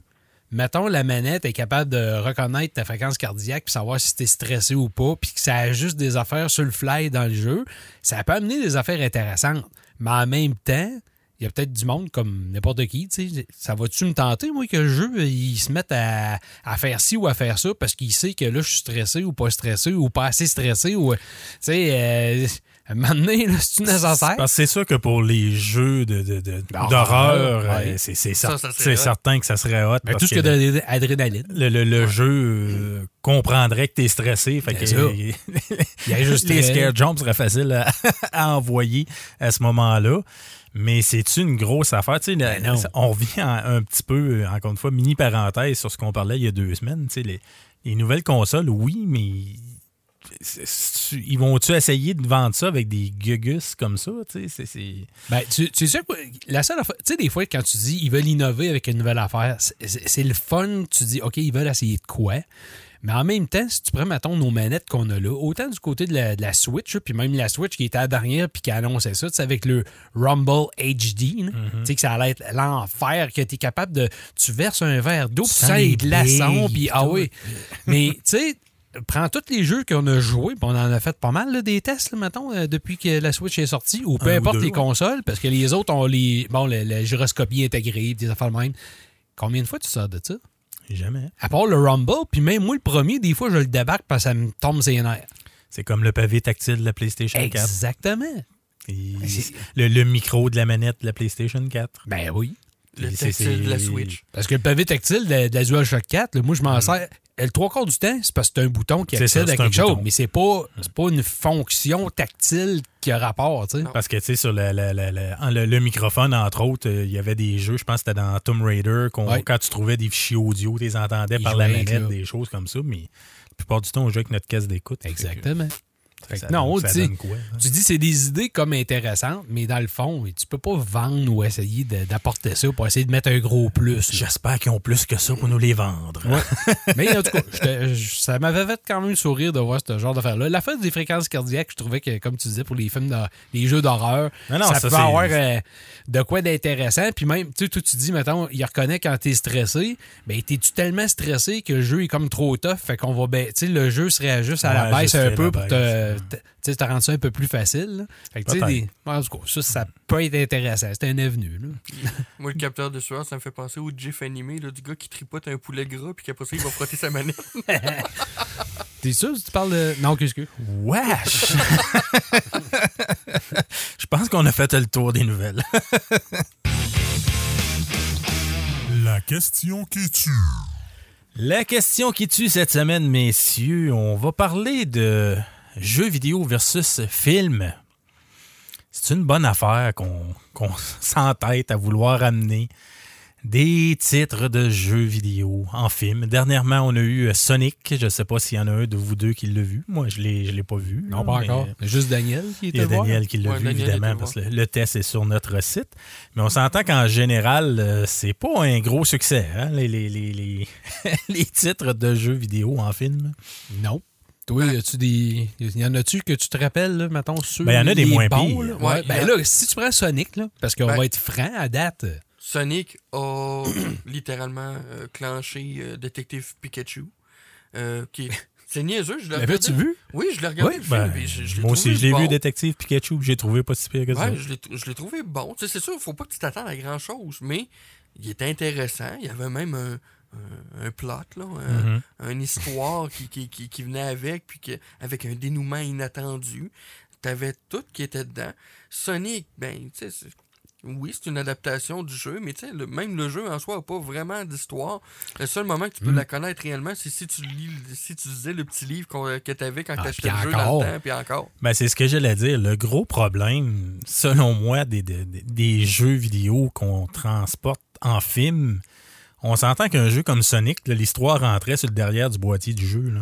mettons, la manette est capable de reconnaître ta fréquence cardiaque puis savoir si tu es stressé ou pas, puis que ça ajuste des affaires sur le fly dans le jeu, ça peut amener des affaires intéressantes. Mais en même temps, il y a peut-être du monde comme n'importe qui, tu sais, ça va-tu me tenter, moi, que le jeu, il se mette à, à faire ci ou à faire ça parce qu'il sait que là, je suis stressé ou pas stressé ou pas assez stressé ou, tu sais, euh, à un moment donné, là, c'est-tu nécessaire? Parce que c'est sûr que pour les jeux de, de- de- D'horreur, d'horreur, ouais. euh, c'est c'est c'est certain que ça serait hot. Ben, tout ce que que de l'adrénaline. le, le- le jeu euh, comprendrait que tu es stressé. Fait que, C'est *laughs* ça. Il y a juste les scare jumps seraient faciles à, *laughs* à envoyer à ce moment-là. Mais c'est une grosse affaire? Tu sais, Ben on revient en- un petit peu, euh, encore une fois, mini parenthèse sur ce qu'on parlait il y a deux semaines. Tu sais, les, les nouvelles consoles, oui, mais ils vont-tu essayer de vendre ça avec des gugus comme ça? Tu sais, c'est- Ben, tu, tu sais quoi, la seule affaire, tu sais, des fois, quand tu dis ils veulent innover avec une nouvelle affaire, c'est le fun, tu dis, OK, ils veulent essayer de quoi? Mais en même temps, si tu prends, mettons, nos manettes qu'on a là, autant du côté de la, de la Switch, là, puis même la Switch qui était à la dernière puis qui annonçait ça, tu sais, avec le Rumble HD, là, tu sais, que ça allait être l'enfer, que tu es capable de. Tu verses un verre d'eau, puis ça est glaçon, billes, puis ah oui. *laughs* Mais, tu sais, prends tous les jeux qu'on a joués, puis on en a fait pas mal, là, des tests, là, mettons, euh, depuis que la Switch est sortie, ou peu Un ou importe deux, les ouais. consoles, parce que les autres ont les. Bon, le gyroscopie intégré, des affaires de même. Combien de fois tu sors de ça? Jamais. À part le Rumble, puis même moi, le premier, des fois, je le débarque parce que ça me tombe ses nerfs. C'est comme le pavé tactile de la PlayStation 4. Exactement. Et c'est- le, le micro de la manette de la PlayStation 4. Ben oui. Le tactile de la Switch. Parce que le pavé tactile de, de la DualShock 4, là, moi, je m'en sers. Le trois quarts du temps, c'est parce que c'est un bouton qui ça, accède à quelque chose. bouton. Mais c'est pas, c'est pas une fonction tactile qui a rapport, tu sais. Parce que, tu sais, sur la- en- le, le microphone, entre autres, euh, il y avait des jeux, je pense que c'était dans Tomb Raider, Ouais. quand tu trouvais des fichiers audio, tu les entendais Ils par la manette, des choses comme ça, mais la plupart du temps, on joue avec notre caisse d'écoute. Que Fait non, donne- quoi, hein? Tu dis c'est des idées comme intéressantes, mais dans le fond, tu peux pas vendre ou essayer d'apporter ça pour essayer de mettre un gros plus. J'espère qu'ils ont plus que ça pour nous les vendre. *laughs* mais en tout cas, ça m'avait fait quand même sourire de voir ce genre d'affaires-là. La fin des fréquences cardiaques, je trouvais que, comme tu disais, pour les films, de, les jeux d'horreur, ça, ça, peut avoir euh, de quoi d'intéressant. Puis même, tu sais, toi, tu dis, mettons, il reconnaît quand t'es stressé. Ben, t'es-tu tellement stressé que le jeu est comme trop tough? Fait qu'on va, ben, tu sais, le jeu se réajuste à la baisse un peu pour te, te- tu sais, te rendre ça un peu plus facile. là. Fait que, tu sais, Peut-être. des- en tout cas, ça, ça peut être intéressant. C'est un avenue, là. *laughs* Moi, le capteur de sueur, ça me fait penser au GIF animé là, du gars qui tripote un poulet gras puis qu'après ça, il va frotter sa manette. *laughs* T'es sûr si tu parles de. Non, qu'est-ce que. Wesh! *laughs* Je pense qu'on a fait le tour des nouvelles. La question qui tue. La question qui tue cette semaine, messieurs, on va parler de jeux vidéo versus film. C'est une bonne affaire qu'on *laughs* s'entête à vouloir amener des titres de jeux vidéo en film. Dernièrement, on a eu euh, Sonic. Je ne sais pas s'il y en a un de vous deux qui l'a vu. Moi, je ne l'ai je l'ai pas vu. Non, pas encore. Juste Daniel qui était il y a voir. Daniel qui l'a Ouais, vu, Daniel évidemment, parce que le, le test est sur notre site. Mais on s'entend qu'en général, euh, c'est pas un gros succès, hein, les, les, les, les, *laughs* les titres de jeux vidéo en film. Non. Toi, y a-tu des. Y en a-tu que tu te rappelles, là, mettons, ceux Ben, y en a des les moins bons, pires. là? Ouais, Ouais, y ben a- là, si tu prends Sonic, là, parce qu'on Ben- va être franc à date. Sonic a *clears throat* littéralement euh, clenché euh, Détective Pikachu. euh, qui est- C'est niaiseux, je l'ai regardé. L'avais-tu vu? Oui, je l'ai regardé. Oui, le film, Ben, je- moi aussi, je l'ai bon. vu, Détective Pikachu, puis j'ai trouvé pas si pire que ça. Ouais, je l'ai je l'ai trouvé bon. Tu sais, c'est sûr, il faut pas que tu t'attendes à grand chose, mais il était intéressant. Il y avait même un, un, un plot, là, un- Mhm. une histoire qui, qui, qui, qui venait avec, puis que, avec un dénouement inattendu. T'avais tout qui était dedans. Sonic, ben, tu sais, oui, c'est une adaptation du jeu, mais tu sais, le- même le jeu en soi n'a pas vraiment d'histoire. Le seul moment que tu peux Mm. la connaître réellement, c'est si tu lis, si tu lisais le petit livre que tu avais quand Ah, tu achetais le jeu dans le temps, puis encore. Ben, c'est ce que j'allais dire. Le gros problème, selon moi, des, des, des jeux vidéo qu'on transporte en film, On s'entend qu'un jeu comme Sonic, l'histoire rentrait sur le derrière du boîtier du jeu. Là.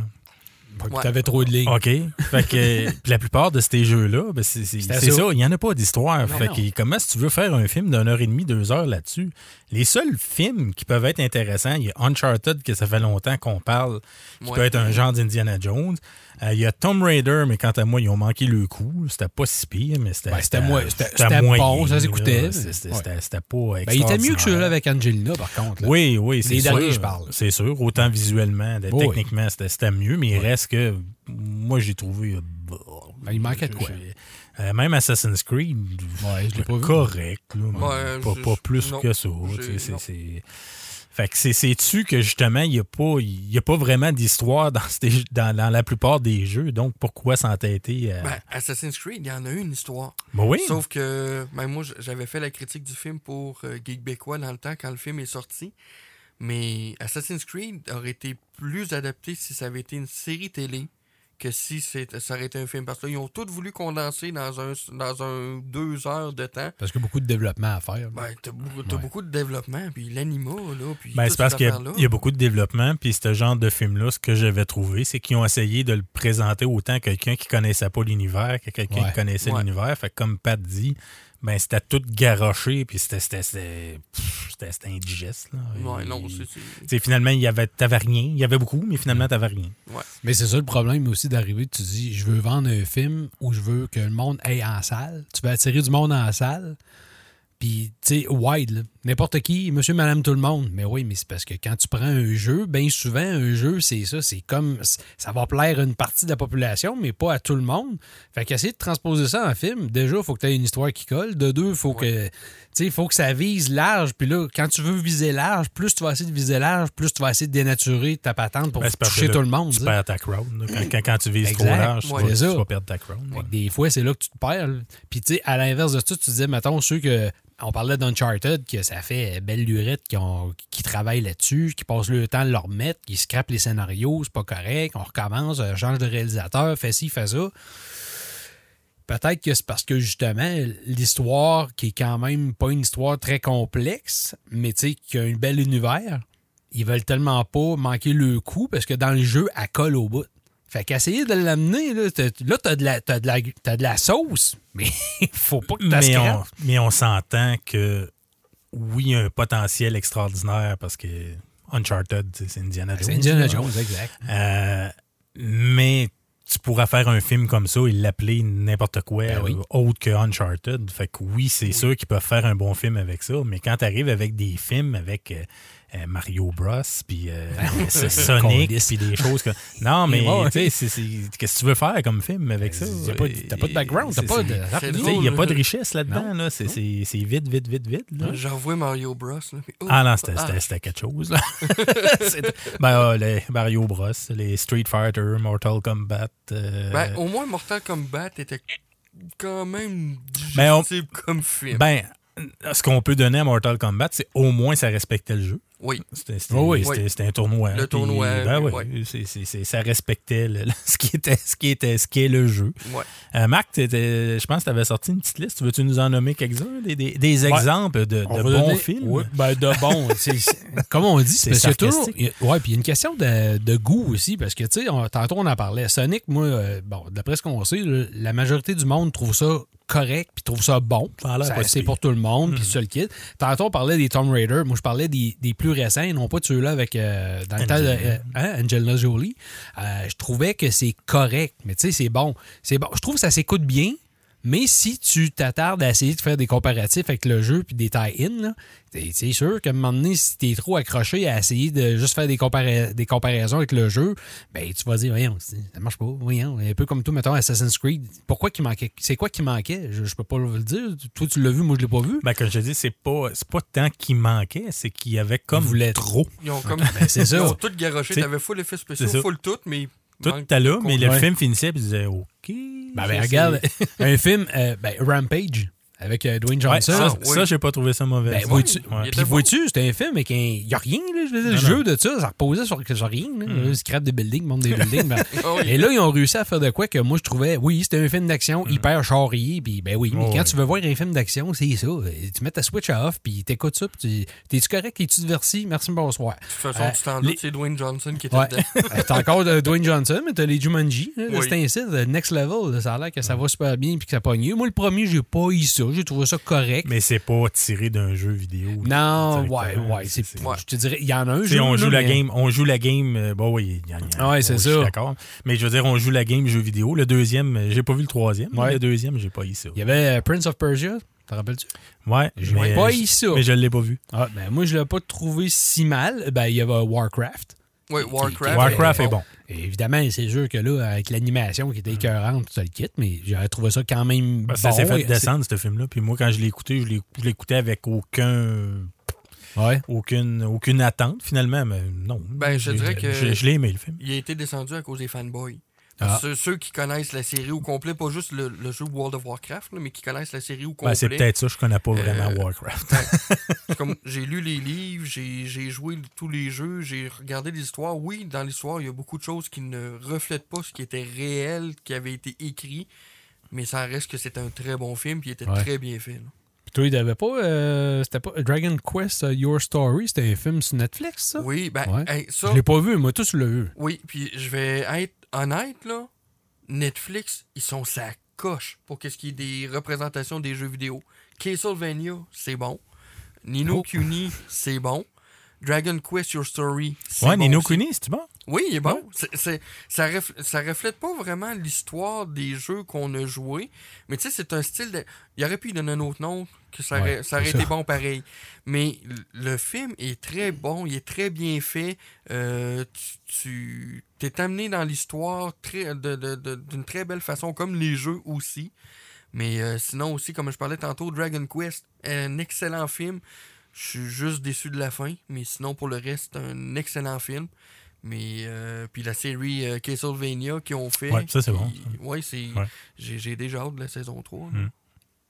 Ouais. Trop de lignes. OK. Fait que puis la plupart de ces jeux-là, ben, c'est ça. Il n'y en a pas d'histoire. Fait non. que comment si tu veux faire un film d'une heure et demie, deux heures là-dessus? Les seuls films qui peuvent être intéressants, il y a Uncharted, que ça fait longtemps qu'on parle, qui Ouais. peut être un genre d'Indiana Jones. Euh, il y a Tomb Raider, mais quant à moi, ils ont manqué le coup. C'était pas si pire, mais c'était. Ben, c'était moi- c'était- bon, ça s'écoutait. C'était Ouais. pas Ben, il était mieux que extraordinaire. celui-là avec Angelina, par contre. là. Oui, oui, c'est sûr. derniers, je parle. C'est sûr. Autant visuellement, techniquement, c'était- c'était mieux, mais il reste que moi, j'ai trouvé. euh, bah, Ben, il manquait de quoi? euh, même Assassin's Creed, Ouais, je l'ai pas vu. correct. là, Ouais, pas, je- pas plus non, que ça. Fait que c'est-tu que justement, il n'y a, pas- y a pas vraiment d'histoire dans, ces- dans, dans la plupart des jeux, donc pourquoi s'entêter à. Ben, Assassin's Creed, il y en a eu une histoire. Ben oui. Sauf que, même moi, j'avais fait la critique du film pour euh, Geekbécois dans le temps quand le film est sorti. Mais Assassin's Creed aurait été plus adapté si ça avait été une série télé que si c'est- ça aurait été un film. Parce que là, ils ont tous voulu condenser dans un, dans un deux heures de temps. Parce qu'il y a beaucoup de développement à faire. Ben, t'as beaucoup, t'as Ouais. beaucoup de développement, puis l'anima, là, puis Ben, c'est parce qu'il y, y a beaucoup de développement, puis ce genre de film-là, ce que j'avais trouvé, c'est qu'ils ont essayé de le présenter autant à quelqu'un qui connaissait pas l'univers que quelqu'un Ouais. qui connaissait Ouais. l'univers. Fait que comme Pat dit, ben c'était tout garoché, puis c'était c'était- c'était pff, c'était- c'était indigeste. Là. Ouais, non, c'est... finalement, il y avait, t'avais rien. Il y avait beaucoup, mais finalement, t'avais rien. Mais c'est ça le problème aussi d'arriver, tu dis, je veux vendre un film où je veux que le monde aille en salle. Tu veux attirer du monde en salle. Puis, tu sais, wide, là. N'importe qui, monsieur, madame, tout le monde. Mais oui, mais c'est parce que quand tu prends un jeu, bien souvent, un jeu, c'est ça. C'est comme. Ça va plaire à une partie de la population, mais pas à tout le monde. Fait qu'essayer de transposer ça en film, déjà, il faut que tu aies une histoire qui colle. De deux, il faut que. Tu sais, il faut que ça vise large. Puis là, quand tu veux viser large, plus tu vas essayer de viser large, plus tu vas essayer de dénaturer ta patente pour Ben, toucher que tout le monde. Tu tu perds ta crowd. là. Quand, quand, quand tu vises trop large, tu, Ouais. vas, C'est ça. tu vas perdre ta ouais. que Des fois, c'est là que tu te perds. Puis, tu sais, à l'inverse de ça, tu disais, mettons, ceux que. On parlait d'Uncharted, que ça fait belle lurette qui, travaillent là-dessus, qui passent le temps à le remettre, qui scrapent les scénarios, c'est pas correct, on recommence, euh, change de réalisateur, fait ci, fait ça. Peut-être que c'est parce que justement, l'histoire, qui est quand même pas une histoire très complexe, mais tu sais, qui a un bel univers, ils veulent tellement pas manquer le coup parce que dans le jeu, elle colle au bout. Fait qu'essayer de l'amener, là, t'as, là, t'as de, la, t'as, de la, t'as de la sauce, *laughs* mais il faut pas que t'as mais, on, mais on s'entend que oui, il y a un potentiel extraordinaire parce que Uncharted, c'est Indiana Jones. C'est Indiana là. Jones, exact. Euh, mais tu pourras faire un film comme ça et l'appeler n'importe quoi Ben oui. euh, autre que Uncharted. Fait que oui, c'est sûr qu'ils peuvent faire un bon film avec ça, mais quand tu arrives avec des films avec euh, Mario Bros, puis euh, *laughs* c'est Sonic, puis des choses que... *laughs* Non, mais Ouais, tu sais, c'est- c'est- qu'est-ce que tu veux faire comme film avec ça? T'as pas, t'as pas de background, t'as pas de. Il n'y a pas de là. richesse là-dedans. Là. C'est, c'est, c'est vite, vite, vite, vite. Là. J'en vois Mario Bros. Là. Oh, Ah non, c'était, ah, quelque chose. Là. *laughs* Ben, ah, les Mario Bros, les Street Fighter, Mortal Kombat. euh, Ben, au moins, Mortal Kombat était quand même Ben, on- comme film. ben, ce qu'on peut donner à Mortal Kombat, c'est au moins ça respectait le jeu. Oui. C'était, Oh oui. un tournoi. Le puis, tournoi, ben oui, ouais, ouais. c'est- c'est- c'est- ça respectait le- le- *laughs* ce, qui était, ce, qui était, ce qui est le jeu. Ouais. Euh, Marc, je pense que tu avais sorti une petite liste. Veux-tu nous en nommer quelques-uns? Des, des- des Ouais. exemples de, bons donner- films? Ben de bons. *laughs* comme on dit, c'est parce toujours. Ouais, puis il y a une question de, de goût aussi, parce que, tu sais, tantôt on en parlait. Sonic, moi, euh, bon, d'après ce qu'on sait, la majorité du monde trouve ça correct, puis trouve ça bon. Si C'est pour tout le monde, puis ça le kit. Tantôt, on parlait des Tomb Raider. Moi, je parlais des, des plus récents, et non pas de ceux-là avec. euh, dans le temps de. Angelina. euh, hein, Angelina Jolie. Euh, je trouvais que c'est correct, mais tu sais, c'est bon. C'est bon. Je trouve que ça s'écoute bien. Mais si tu t'attardes à essayer de faire des comparatifs avec le jeu puis des tie-in, c'est sûr qu'à un moment donné, si t'es trop accroché à essayer de juste faire des, compara- des comparaisons avec le jeu, ben tu vas dire, voyons, ça marche pas, voyons. Un peu comme tout, mettons, Assassin's Creed. Pourquoi qu'il manquait? C'est quoi qui manquait? Je, je peux pas le dire. Toi, tu l'as vu, moi, je l'ai pas vu. Ben, comme je te dis, c'est pas, c'est pas tant qu'il manquait, c'est qu'il y avait comme Il voulait trop. Ils ont comme. Ben, c'est ça. *laughs* Ils ont tout garoché. T'avais full c'est ça. full tout, mais. Tout était là, mais le film finissait et tu disais OK. Ben, ben, regarde, *laughs* un film, euh, ben, Rampage, avec euh, Dwayne Ouais, Johnson. ça, oui. ça, j'ai pas trouvé ça mauvais. Ben, vois-tu, Ouais. Puis vois-tu, c'était un film, mais il n'y a rien, là. Je veux dire, le Non, jeu de ça, ça reposait sur, sur rien. Là. Mm. Scrap des buildings, monte des buildings. ben, *laughs* Ah oui. Et là, ils ont réussi à faire de quoi que moi, je trouvais, oui, c'était un film d'action hyper charrié, puis ben oui, mais Mm. Oh, quand oui. tu veux voir un film d'action, c'est ça. Tu mets ta Switch off, puis t'écoutes ça, puis tu- t'es-tu correct, t'es-tu diverti? Merci, bonsoir. De toute façon, Euh, tu t'en les- doutes, c'est Dwayne Johnson qui était Ouais. dedans. *laughs* Euh, T'as encore euh, Dwayne Johnson, mais t'as les Jumanji. cet ainsi, le next level. là, ça a l'air que ça va super bien puis que ça pogne. Moi, le premier, j'ai pas eu ça. J'ai trouvé ça correct. Mais c'est pas tiré d'un jeu vidéo. non, ouais, ouais. Je te dirais, il y en a un jeu. on là, joue la mais- game, on joue la game, euh, bon oui, il y en a- Ouais, c'est je suis ça. d'accord. Mais je veux dire, on joue la game jeu vidéo. Le deuxième, euh, j'ai pas vu le troisième. Ouais. Le deuxième, j'ai pas eu ça. Il y avait euh, Prince of Persia. T'en rappelles-tu? Ouais, J'ai mais, pas je- eu ça. mais je l'ai pas vu. Ah, ben, moi, je l'ai pas trouvé si mal. Ben, il y avait Warcraft. Oui, Warcraft. Warcraft est bon. Et évidemment, c'est sûr que là, avec l'animation qui était écœurante, tout ça le kit, mais j'avais trouvé ça quand même Parce bon. ça s'est fait descendre, ce film-là. Puis moi, quand je l'ai écouté, je l'écoutais avec aucun, Ouais. aucune, aucune attente, finalement. Mais non. Ben, je dirais que- Je, je l'ai aimé, le film. Il a été descendu à cause des fanboys. Ah. Ceux qui connaissent la série au complet, pas juste le, le jeu World of Warcraft, là, mais qui connaissent la série au complet. Ben, c'est peut-être ça, je connais pas vraiment Euh, Warcraft. *laughs* Comme j'ai lu les livres, j'ai joué tous les jeux, j'ai regardé l'histoire. Oui, dans l'histoire, il y a beaucoup de choses qui ne reflètent pas ce qui était réel, qui avait été écrit. Mais ça reste que c'est un très bon film, puis il était Ouais. très bien fait. là. Puis toi, il avait pas. euh, c'était pas Dragon Quest euh, Your Story, c'était un film sur Netflix, ça? Oui, ben, Ouais. hey, ça, Je l'ai pas vu, moi, tous l'as vu. oui, puis je vais être honnête, là. Netflix, ils sont sa coche pour qu'est-ce qui est des représentations des jeux vidéo. Castlevania, c'est bon. Nino Oh. Kuni, c'est bon. Dragon Quest Your Story, c'est Ouais, bon. Nino aussi. Kuni, c'est bon? Oui, il est bon. Ça, refl- ça reflète pas vraiment l'histoire des jeux qu'on a joués. Mais tu sais, c'est un style de. Il aurait pu y donner un autre nom, que ça aurait, Ouais, ça aurait c'est été ça. bon pareil. Mais le film est très bon, il est très bien fait. Euh, tu tu es amené dans l'histoire très- de- de- de- d'une très belle façon, comme les jeux aussi. Mais euh, sinon aussi, comme je parlais tantôt, Dragon Quest, un excellent film. Je suis juste déçu de la fin, mais sinon pour le reste, un excellent film. Mais euh, puis la série euh, Castlevania qui ont fait. Ouais, ça, c'est bon, Ouais, c'est. Ouais. J'ai, j'ai déjà hâte de la saison 3. là. Mm.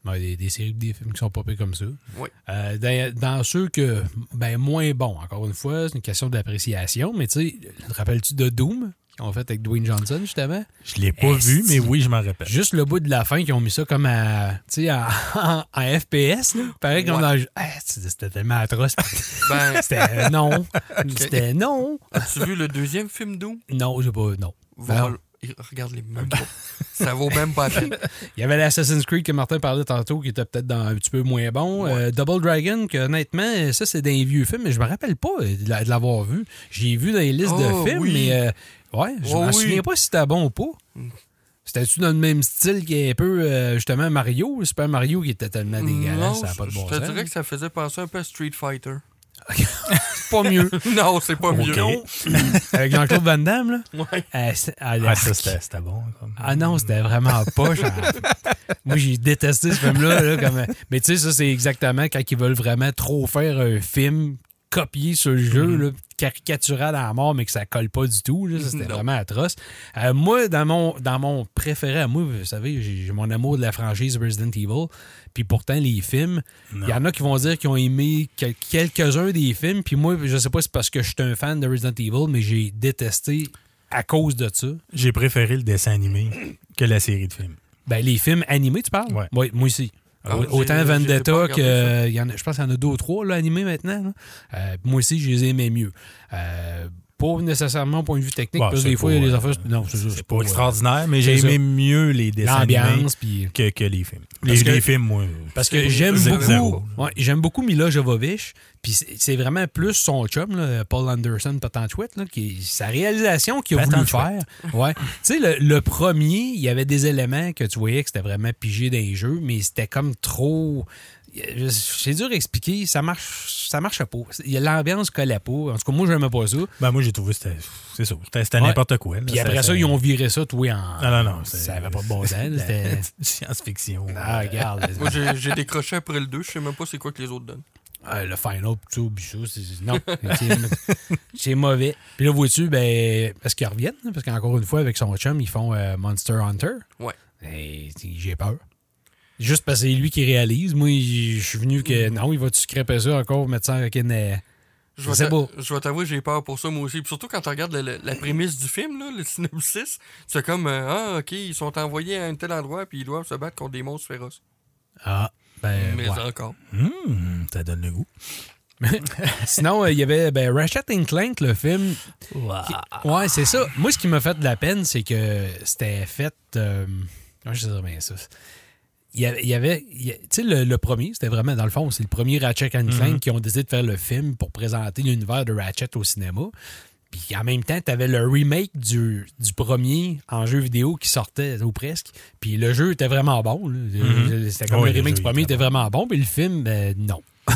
Ouais, des, des séries, des films qui sont popés comme ça. Ouais. Euh, dans, dans ceux que, ben, moins bons, encore une fois, c'est une question d'appréciation, mais tu sais, te rappelles-tu de Doom, qu'ils ont fait avec Dwayne Johnson, justement? Je l'ai pas vu, mais oui, je m'en rappelle. Juste le bout de la fin, qui ont mis ça comme à, tu sais, en, *laughs* en- en FPS, là. Pareil comme Ouais. dans. Ah, c'était tellement atroce. *laughs* Ben, *laughs* C'était non. C'était non. as-tu vu le deuxième film Doom? Non, j'ai pas. Non. Va- Regarde les mêmes pas. Ça vaut même pas la peine. *laughs* Il y avait l'Assassin's Creed que Martin parlait tantôt qui était peut-être dans un petit peu moins bon. Ouais. Euh, Double Dragon, que honnêtement, ça c'est d'un vieux film, mais je me rappelle pas de la- de l'avoir vu. J'ai vu dans les listes Oh, de films, oui. mais euh, ouais, je Oh, me oui. souviens pas si c'était bon ou pas. Mm. C'était-tu dans le même style qu'un peu euh, justement Mario? Super Mario qui était tellement dégueulasse, ça n'a pas de je bon te sens? dirais que ça faisait penser un peu à Street Fighter. *laughs* pas mieux. *laughs* non, c'est pas mieux. *laughs* Avec Jean-Claude Van Damme, là? Ouais. Euh, ah, Ah, ça, c'était c'était bon. comme. Ah non, c'était vraiment pas. genre- Moi, j'ai détesté ce film-là. là, comme... Mais tu sais, ça, c'est exactement quand ils veulent vraiment trop faire un film copié sur le jeu, là, caricatural à la mort, mais que ça colle pas du tout. C'était vraiment atroce. Euh, moi, dans mon, dans mon préféré à moi, vous savez, j'ai mon amour de la franchise Resident Evil. Puis pourtant, les films, il y en a qui vont dire qu'ils ont aimé quel- quelques-uns des films. Puis moi, je sais pas si c'est parce que je suis un fan de Resident Evil, mais j'ai détesté à cause de ça. J'ai préféré le dessin animé que la série de films. Ben, les films animés, tu parles? Ouais. Oui, moi aussi. Ah, Autant Vendetta que. ça. il y en a- je pense qu'il y en a deux ou trois là, animés maintenant. là. Euh, moi aussi, je les aimais mieux. Pas nécessairement au point de vue technique, Bon, parce que des fois, il y a des affaires. Non, c'est pas extraordinaire, mais j'ai aimé mieux les dessins animés L'ambiance, puis. que, que les films. Les, que- les films, moi. Parce que j'aime beaucoup, ouais, j'aime beaucoup Mila Jovovich, puis c'est vraiment plus son chum, là, Paul Anderson Patanchouette, là, qui sa réalisation qu'il a voulu faire. Ouais. tu sais, le, le premier, il y avait des éléments que tu voyais que c'était vraiment pigé dans les jeux, mais c'était comme trop. C'est dur à expliquer, ça marche, ça marchait pas. Il y a L'ambiance collait pas. En tout cas, moi, j'aimais pas ça. Ben, moi, j'ai trouvé que c'était c'est ça. C'était Ouais. n'importe quoi. là. Puis après ça, ils ont viré ça, tout en. Non, non, non. Ça avait pas de bon sens. *laughs* C'était. Science-fiction. Ah, regarde. Moi, j'ai, décroché après le 2. Je sais même pas c'est quoi que les autres donnent. Ah, le final, pis ça, non, c'est- mauvais. Puis là, vois-tu, ben, parce qu'ils reviennent, parce qu'encore une fois, avec son chum, ils font euh, Monster Hunter. Ouais. Et j'ai peur. Juste parce que c'est lui qui réalise. Moi, je suis venu que non, il va-tu scraper ça encore, mettre ça avec une. euh, Je Je vais t'avouer, j'ai peur pour ça moi aussi. Puis surtout quand tu regardes le- la prémisse du film, là, le synopsis, c'est comme euh, Ah, ok, ils sont envoyés à un tel endroit puis ils doivent se battre contre des monstres féroces. Ah, ben. Mais ouais. encore. Hum, ça donne le goût. *laughs* Sinon, euh, il y avait ben, Ratchet Clank, le film. Ouais, c'est ça. Moi, ce qui m'a fait de la peine, c'est que c'était fait. euh, comment je dirais bien ça? Il y avait. tu sais, le, le premier, c'était vraiment, dans le fond, c'est le premier Ratchet and Clank qui ont décidé de faire le film pour présenter l'univers de Ratchet au cinéma. Puis en même temps, tu avais le remake du, du premier en jeu vidéo qui sortait, ou presque. Puis le jeu était vraiment bon. là. C'était comme Oui, le remake du premier était était vraiment bon, puis le film, ben, non. *laughs*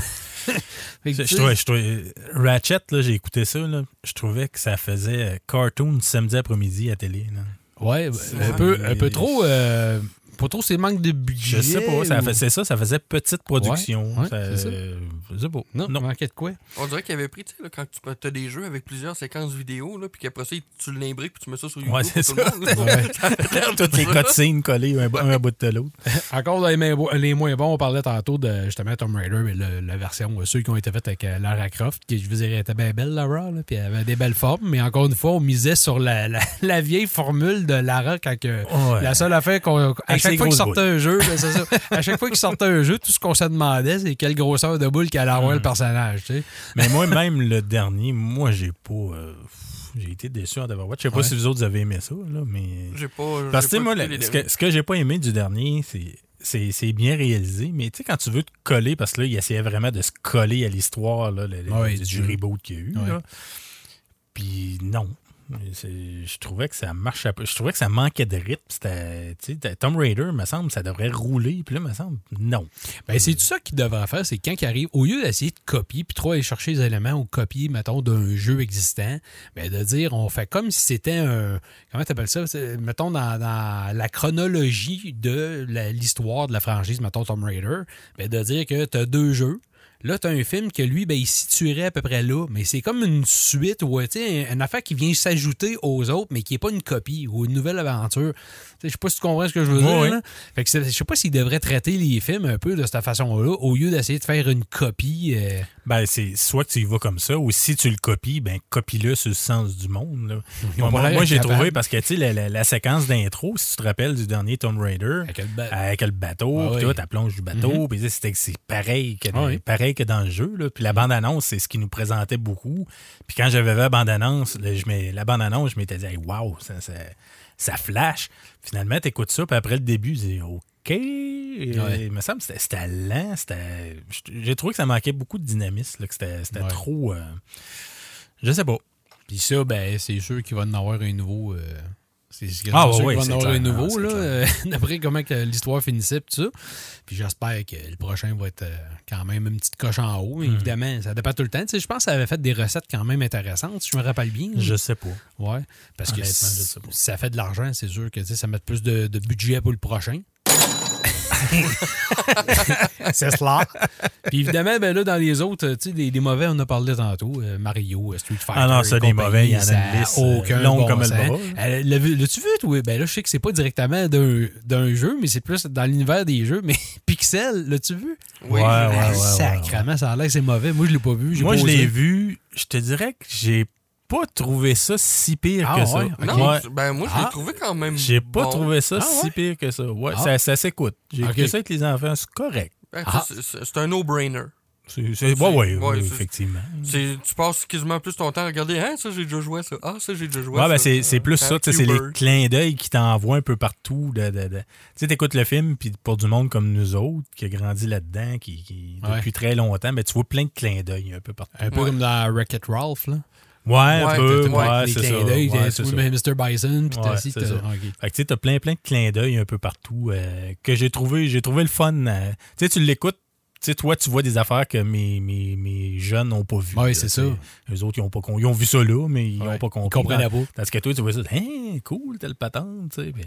Je, trouvais, je trouvais- Ratchet, là, j'ai écouté ça. Là, je trouvais que ça faisait euh, cartoon samedi après-midi à télé. là. Ouais, un peu, un peu trop. euh, pas trop, c'est manque de budget. Je sais pas, ça ou- fait- c'est ça, ça faisait petite production. Ouais, ouais, Ça- c'est ça. euh, je sais pas. Non, Non. manquait de quoi? On dirait qu'il avait pris, tu sais, quand tu as des jeux avec plusieurs séquences vidéo, là, puis qu'après ça, tu l'imbriques puis tu mets ça sur YouTube. Ouais, c'est pour tout le ça. monde, là. *laughs* *laughs* Toutes les cutscenes collées un, un bout de l'autre. *laughs* Encore dans les, moins- les moins bons, on parlait tantôt de justement Tomb Raider, mais le- la version, euh, ceux qui ont été faits avec euh, Lara Croft, qui je vous dirais était bien belle, Lara, là, puis elle avait des belles formes, mais encore une fois, on misait sur la, la- la vieille formule de Lara quand que, Ouais. la seule affaire qu'on. Chaque fois sortait un jeu, ben, c'est ça. À chaque fois qu'il sortait un jeu, tout ce qu'on se demandait, c'est quelle grosseur de boule qu'allait avoir le personnage, tu sais. Mais moi, même le dernier, moi, j'ai pas. euh, j'ai été déçu en Overwatch. Je sais pas Ouais. si vous autres avez aimé ça, là, mais. J'ai pas. Parce que, pas moi, ce que, ce que j'ai pas aimé du dernier, c'est. C'est c'est bien réalisé, mais tu sais, quand tu veux te coller, parce que là, il essayait vraiment de se coller à l'histoire là, le- le- Ouais, du, du- reboot qu'il y a eu. Ouais. là. Puis non. Je trouvais que ça marchait pas. Je trouvais que ça manquait de rythme. Tomb Raider, me semble, ça devrait rouler. Puis là, me semble, non. Ben, c'est tout ça qu'il devrait faire, c'est quand il arrive, au lieu d'essayer de copier, puis trop aller chercher les éléments ou copier, mettons, d'un jeu existant, ben, de dire, on fait comme si c'était un. Comment t'appelles ça? Mettons, dans, la chronologie de l'histoire de la franchise, mettons, Tomb Raider, ben, de dire que tu as deux jeux. Là, tu as un film que lui, ben, il situerait à peu près là, mais c'est comme une suite ou tu une affaire qui vient s'ajouter aux autres, mais qui n'est pas une copie ou une nouvelle aventure. Tu Je sais pas si tu comprends ce que je veux dire. je sais pas s'il devrait traiter les films un peu de cette façon-là, au lieu d'essayer de faire une copie. euh, Ben, c'est soit que tu y vas comme ça, ou si tu le copies, ben, copie-le sur le sens du monde. là. Moi, j'ai trouvé, parce que, tu sais, la, la- la séquence d'intro, si tu te rappelles du dernier Tomb Raider, avec le ba- avec le bateau, Ah oui. tout, la plonge du bateau, Mhm. tu sais, c'était- c'est pareil que, Ah oui. pareil que dans le jeu. Là. Puis la bande-annonce, c'est ce qui nous présentait beaucoup. Puis quand j'avais vu la bande-annonce, la bande-annonce, je m'étais dit, hey, wow, ça, ça, ça flash. Finalement, tu écoutes ça, puis après le début, tu dis, OK. Euh, Il me semble que c'était- lent. c'était- J'ai trouvé que ça manquait beaucoup de dynamisme, là, que c'était c'était Ouais. trop. euh, Je sais pas. Puis ça, ben, c'est sûr qu'il va en avoir un nouveau. euh, c'est Ah, ouais, en avoir là, clair. euh, *laughs* d'après comment l'histoire finissait, tout ça. Puis j'espère que le prochain va être euh, quand même une petite coche en haut. Hmm. Évidemment, ça dépend tout le temps. Tu sais, je pense que ça avait fait des recettes quand même intéressantes, si je me rappelle bien. Je sais pas. Ouais. Parce que si, je sais pas. si ça fait de l'argent, c'est sûr que tu sais, ça met plus de, de budget pour le prochain. *laughs* c'est cela. Puis évidemment, ben là, dans les autres, tu sais, des, des mauvais, on a parlé tantôt. euh, Mario, euh, Street Fighter. Ah non, ça, des mauvais, il y en a une liste, euh, aucun bon comme le sens. bras. Euh, l'as-tu vu, toi? Ben là, je sais que c'est pas directement d'un d'un jeu, mais c'est plus dans l'univers des jeux. Mais *laughs* Pixel, l'as-tu vu? Oui, Ouais, Ah, ouais, Sacrement, ça a l'air que c'est mauvais. Moi, je l'ai pas vu. Moi, pas je l'ai vu. Je te dirais que j'ai pas trouvé ça si pire Ah, que ça. ouais? Non, Ouais. ben moi, je l'ai Ah. trouvé quand même. J'ai pas bon. trouvé ça Ah, si ouais? pire que ça. Ouais, Ah. ça, ça s'écoute. J'ai Ok. écouté ça avec les enfants, c'est correct. Ben, Ah. c'est- un no-brainer. C'est, c'est- ouais, ouais, effectivement. Tu passes quasiment plus ton temps à regarder. Hein, ça, j'ai déjà joué ça. Ah, ça, j'ai déjà joué Ouais, ben ça. c'est, c'est plus Hein, ça, c'est les clins d'œil qui t'envoient un peu partout. De, de, de- Tu sais, t'écoutes le film, puis pour du monde comme nous autres, qui a grandi là-dedans, qui, qui Ouais. depuis très longtemps, ben, tu vois plein de clins d'œil un peu partout. Un peu comme dans Wreck-It Ralph, là. Ouais, un peu, ouais, c'est ça. d'œil, tu Mr. Bison, puis t'as ok. Fait que tu sais, t'as plein, plein de clins d'œil un peu partout euh, que j'ai trouvé, j'ai trouvé le fun. euh, tu sais, tu l'écoutes, tu sais, toi, tu vois des affaires que mes, mes, mes jeunes n'ont pas vues. Là, c'est ça. Eux autres, ils ont, pas, con- ils ont vu ça là, mais ils n'ont Ouais, pas Ils compris. comprenaient pas. Parce que toi, tu vois ça, hein, cool, telle patente, tu sais. puis-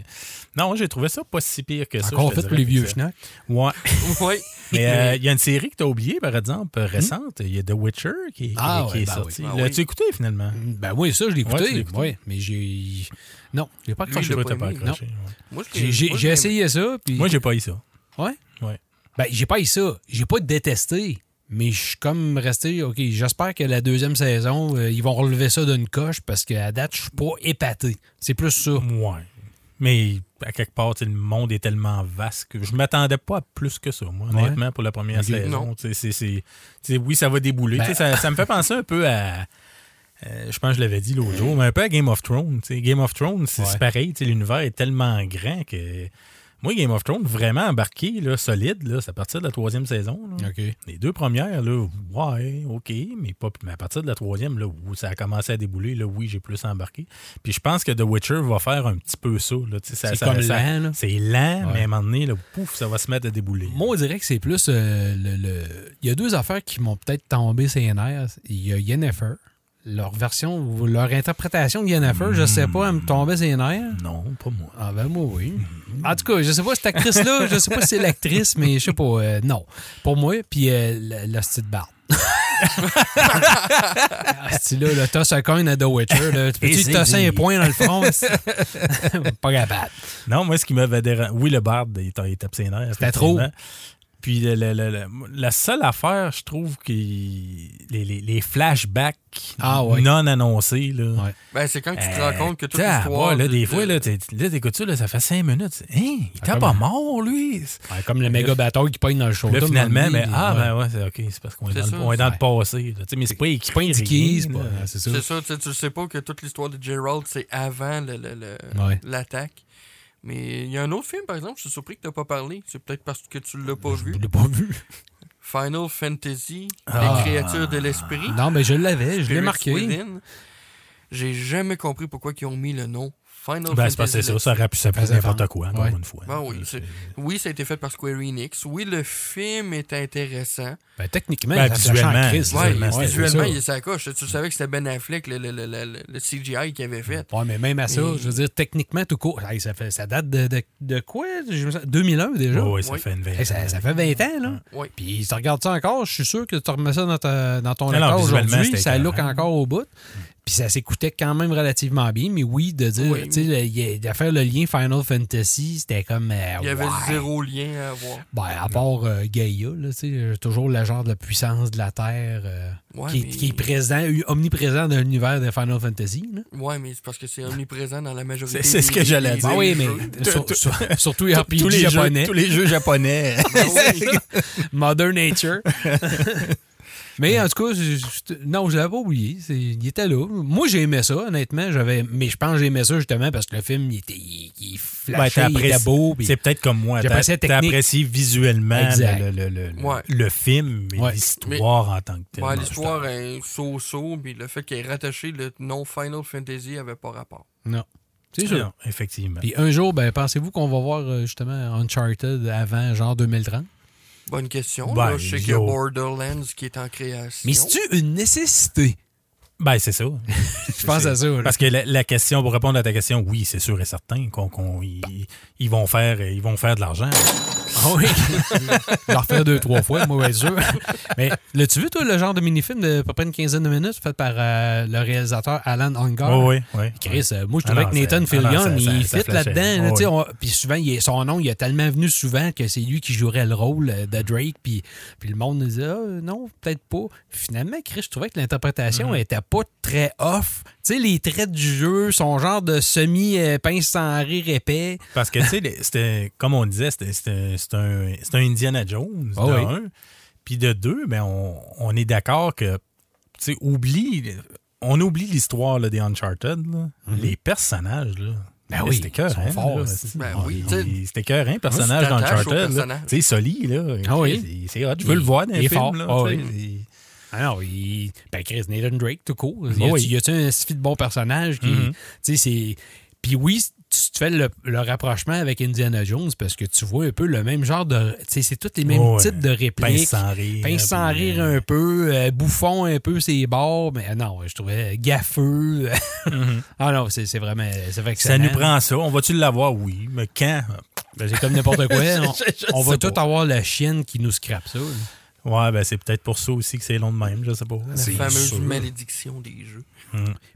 Non, j'ai trouvé ça pas si pire que ça. Encore je fait pour les vieux schnacks. Ouais. *laughs* Ouais. *laughs* Mais euh, il y a une série que tu as oubliée, par exemple, récente. Il y a The Witcher qui, Hmm? Ah, qui ouais, est ben sorti. oui. Ah L'as-tu oui. écouté finalement? Ben oui, ça, je l'ai Ouais, écouté. Ouais, mais j'ai. Non, j'ai pas Lui, accroché. l'a t'as pas pas accroché. ouais. Moi, je l'ai- J'ai je l'ai- essayé ça, puis. Moi, j'ai pas eu ça. Ouais? Ouais. Ben, j'ai pas eu ça. J'ai pas détesté. Mais je suis comme resté, OK, j'espère que la deuxième saison, euh, ils vont relever ça d'une coche parce qu'à date, je suis pas épaté. C'est plus ça. Ouais. Mais à quelque part, le monde est tellement vaste que je m'attendais pas à plus que ça, moi, Ouais. honnêtement, pour la première saison. Non. Tu sais, c'est- oui, ça va débouler. Ben- ça, ça me fait penser un peu à. euh, je pense que je l'avais dit l'autre jour, mais un peu à Game of Thrones. Game of Thrones, c'est Ouais. c'est pareil. tu sais, L'univers est tellement grand que. Moi, Game of Thrones, vraiment embarqué, là, solide, là, c'est à partir de la troisième saison. là. Les deux premières, là, ouais, OK, mais pas mais à partir de la troisième, là, où ça a commencé à débouler, là, oui, j'ai plus embarqué. Puis je pense que The Witcher va faire un petit peu ça. là, ça- C'est comme ça- lent. C'est lent, Ouais. mais à un moment donné, là, pouf, ça va se mettre à débouler. Moi, on dirait que c'est plus euh, le, le- Il y a deux affaires qui m'ont peut-être tombé ses nerfs. Il y a Yennefer. Leur version ou leur interprétation de Yennefer, je sais pas, elle me tombait ses nerfs. Non, pas moi. Ah ben moi, oui. En tout cas, je sais pas cette actrice-là, je sais pas si c'est l'actrice, mais je sais pas. euh, non. Pour moi, puis euh, la, petite barbe. *laughs* ah, là, le toss un coin à The Witcher. Là. Tu peux-tu tosser un point dans le front? *laughs* pas capable. Non, moi, ce qui m'avait dérangé. Oui, le bard, il, ta- il tape ses nerfs. C'était trop. Puis le- le- le- le- la seule affaire, je trouve que les, les- les flashbacks Ah ouais. non annoncés, là. Ouais. Ben, c'est quand tu te Euh, rends compte que toute t'as, l'histoire. ouais, là, de- des de- fois, là, t'es- là, t'écoutes ça, là, ça fait cinq minutes. Hein, il était pas mort, lui. Ouais, comme le méga bateau qui pogne dans le show. Là, finalement, mais, ah, ben ouais, c'est OK, c'est parce qu'on est, C'est dans, le, est dans passé. là. Tu sais, mais c'est pas écrit. C'est ça. C'est ça, tu sais, tu sais pas que toute l'histoire de Gerald, c'est avant le- le- le- Ouais. l'attaque. Mais il y a un autre film, par exemple, je suis surpris que t'as pas parlé. C'est peut-être parce que tu l'as pas vu. Je l'ai pas vu. Final Fantasy, Ah. les créatures de l'esprit. Non, mais je l'avais, je l'ai marqué. J'ai jamais compris pourquoi ils ont mis le nom Final Ben, c'est parce que Fantasy. c'est ça, ça aurait pu s'appeler n'importe quoi, encore Ouais. une fois. Ben oui, Oui, ça a été fait par Square Enix. Oui, le film est intéressant. Ben, techniquement, Ben, visuellement, crise, Ouais. Visuellement, Ouais, visuellement, c'est il est sa coche. Tu savais que c'était Ben Affleck, le, le- le- le- le CGI qu'il avait fait. Ouais, mais même à ça, je veux dire, techniquement, tout court. Hey, ça, fait, ça date de, de, de quoi? Je me sens- 2001 déjà? Ouais, ouais, ça Oui. fait une veille. Hey, ça, ça fait 20 ans, là. Oui. Puis tu regardes ça encore, je suis sûr que tu remets ça dans, ta- dans ton visuellement, aujourd'hui, ça look encore au bout. Puis ça s'écoutait quand même relativement bien, mais oui, de dire, Oui. tu sais, de faire le lien Final Fantasy, c'était comme. euh, Il y avait ouais. zéro lien à avoir. Ben, à part euh, Gaïa, là, tu sais, toujours le genre de la puissance de la Terre euh, Ouais, qui, est- mais- qui est présent, omniprésent dans l'univers de Final Fantasy. Là. Ouais, mais c'est parce que c'est omniprésent dans la majorité. C'est- c'est ce des- que j'allais dire. Ah oui, mais jeux. sur- sur- *laughs* surtout les RPG tous les japonais. Jeux, tous les jeux japonais. *laughs* Ah. *laughs* Mother Nature. Mais en tout cas, je- je- non, je l'avais pas oublié. Il était là. Moi, j'ai aimé ça, honnêtement. J'avais, mais je pense que j'ai aimé ça justement parce que le film, il était, il, il flashait, Ben, il était beau. puis- C'est peut-être comme moi. T'as apprécié visuellement le, le- le- le- Ouais. le film, Ouais. l'histoire en tant que telle. Ouais, l'histoire est so-so, puis le fait qu'il ait rattaché le nom Final Fantasy avait pas rapport. Non. C'est sûr. Non, effectivement. Puis un jour, ben, pensez-vous qu'on va voir euh, justement Uncharted avant genre 2030? Bonne question. Ben, là. Je sais qu'il y a. Borderlands qui est en création. Mais c'est-tu une nécessité? Ben, c'est ça. *laughs* Je pense à ça. là. Parce que la, la question, pour répondre à ta question, oui, c'est sûr et certain qu'on, qu'on- ils, ils vont faire, ils vont faire de l'argent. Ah oui. *laughs* Je vais refaire deux, trois fois, moi, bien sûr. Mais l'as-tu vu, toi, le genre de mini-film de à peu près une quinzaine de minutes fait par euh, le réalisateur Alan Hungar? Oui, oui, oui. Chris, euh, moi, je Ah trouvais que Nathan Fillion, il fit là-dedans. Oh, on- Puis souvent, il est- son nom, il a tellement venu souvent que c'est lui qui jouerait le rôle euh, de Drake. Puis, puis le monde disait, ah, non, peut-être pas. Puis finalement, Chris, je trouvais que l'interprétation Mm-hmm. était pas très off. Tu sais, les traits du jeu, son genre de semi-pince sans rire épais. Parce que, tu sais, les- c'était, comme on disait, c'était, un, un Indiana Jones, Ah de oui. un. Puis de deux, ben, on, on est d'accord que, tu sais, oublie, on oublie l'histoire des Uncharted, là. les personnages, là. Mhm. Ben oui, c'était cœur, sont hein, forts, Ben Ah, oui, C'était cœur, hein, personnage là. personnage. Tu sais, Soli, là. Ah oui. c'est- hot. Je veux le voir dans il le est film, fort. là. Ah oui. Non, il... ben Chris, Nathan Drake, tout court. Bah Y a-tu oui. y a-tu un suffi de bon personnage qui. Mhm. Tu sais, c'est. Puis oui, tu fais le, le rapprochement avec Indiana Jones parce que tu vois un peu le même genre de. Tu sais, c'est tous les mêmes ouais. types de répliques. Pince sans rire. Pince sans rire euh, un peu, euh, bouffon un peu ses bords, mais non, je trouvais gaffeux. *laughs* mhm. ah non, c'est vraiment. Ça nous prend ça. On va-tu l'avoir? Oui. Mais quand? Ben, c'est comme n'importe quoi. On, *laughs* Je- je on va tout avoir la chienne qui nous scrape ça. là. Ouais, ben c'est peut-être pour ça aussi que c'est long de même, je sais pas. La fameuse sûr. malédiction des jeux.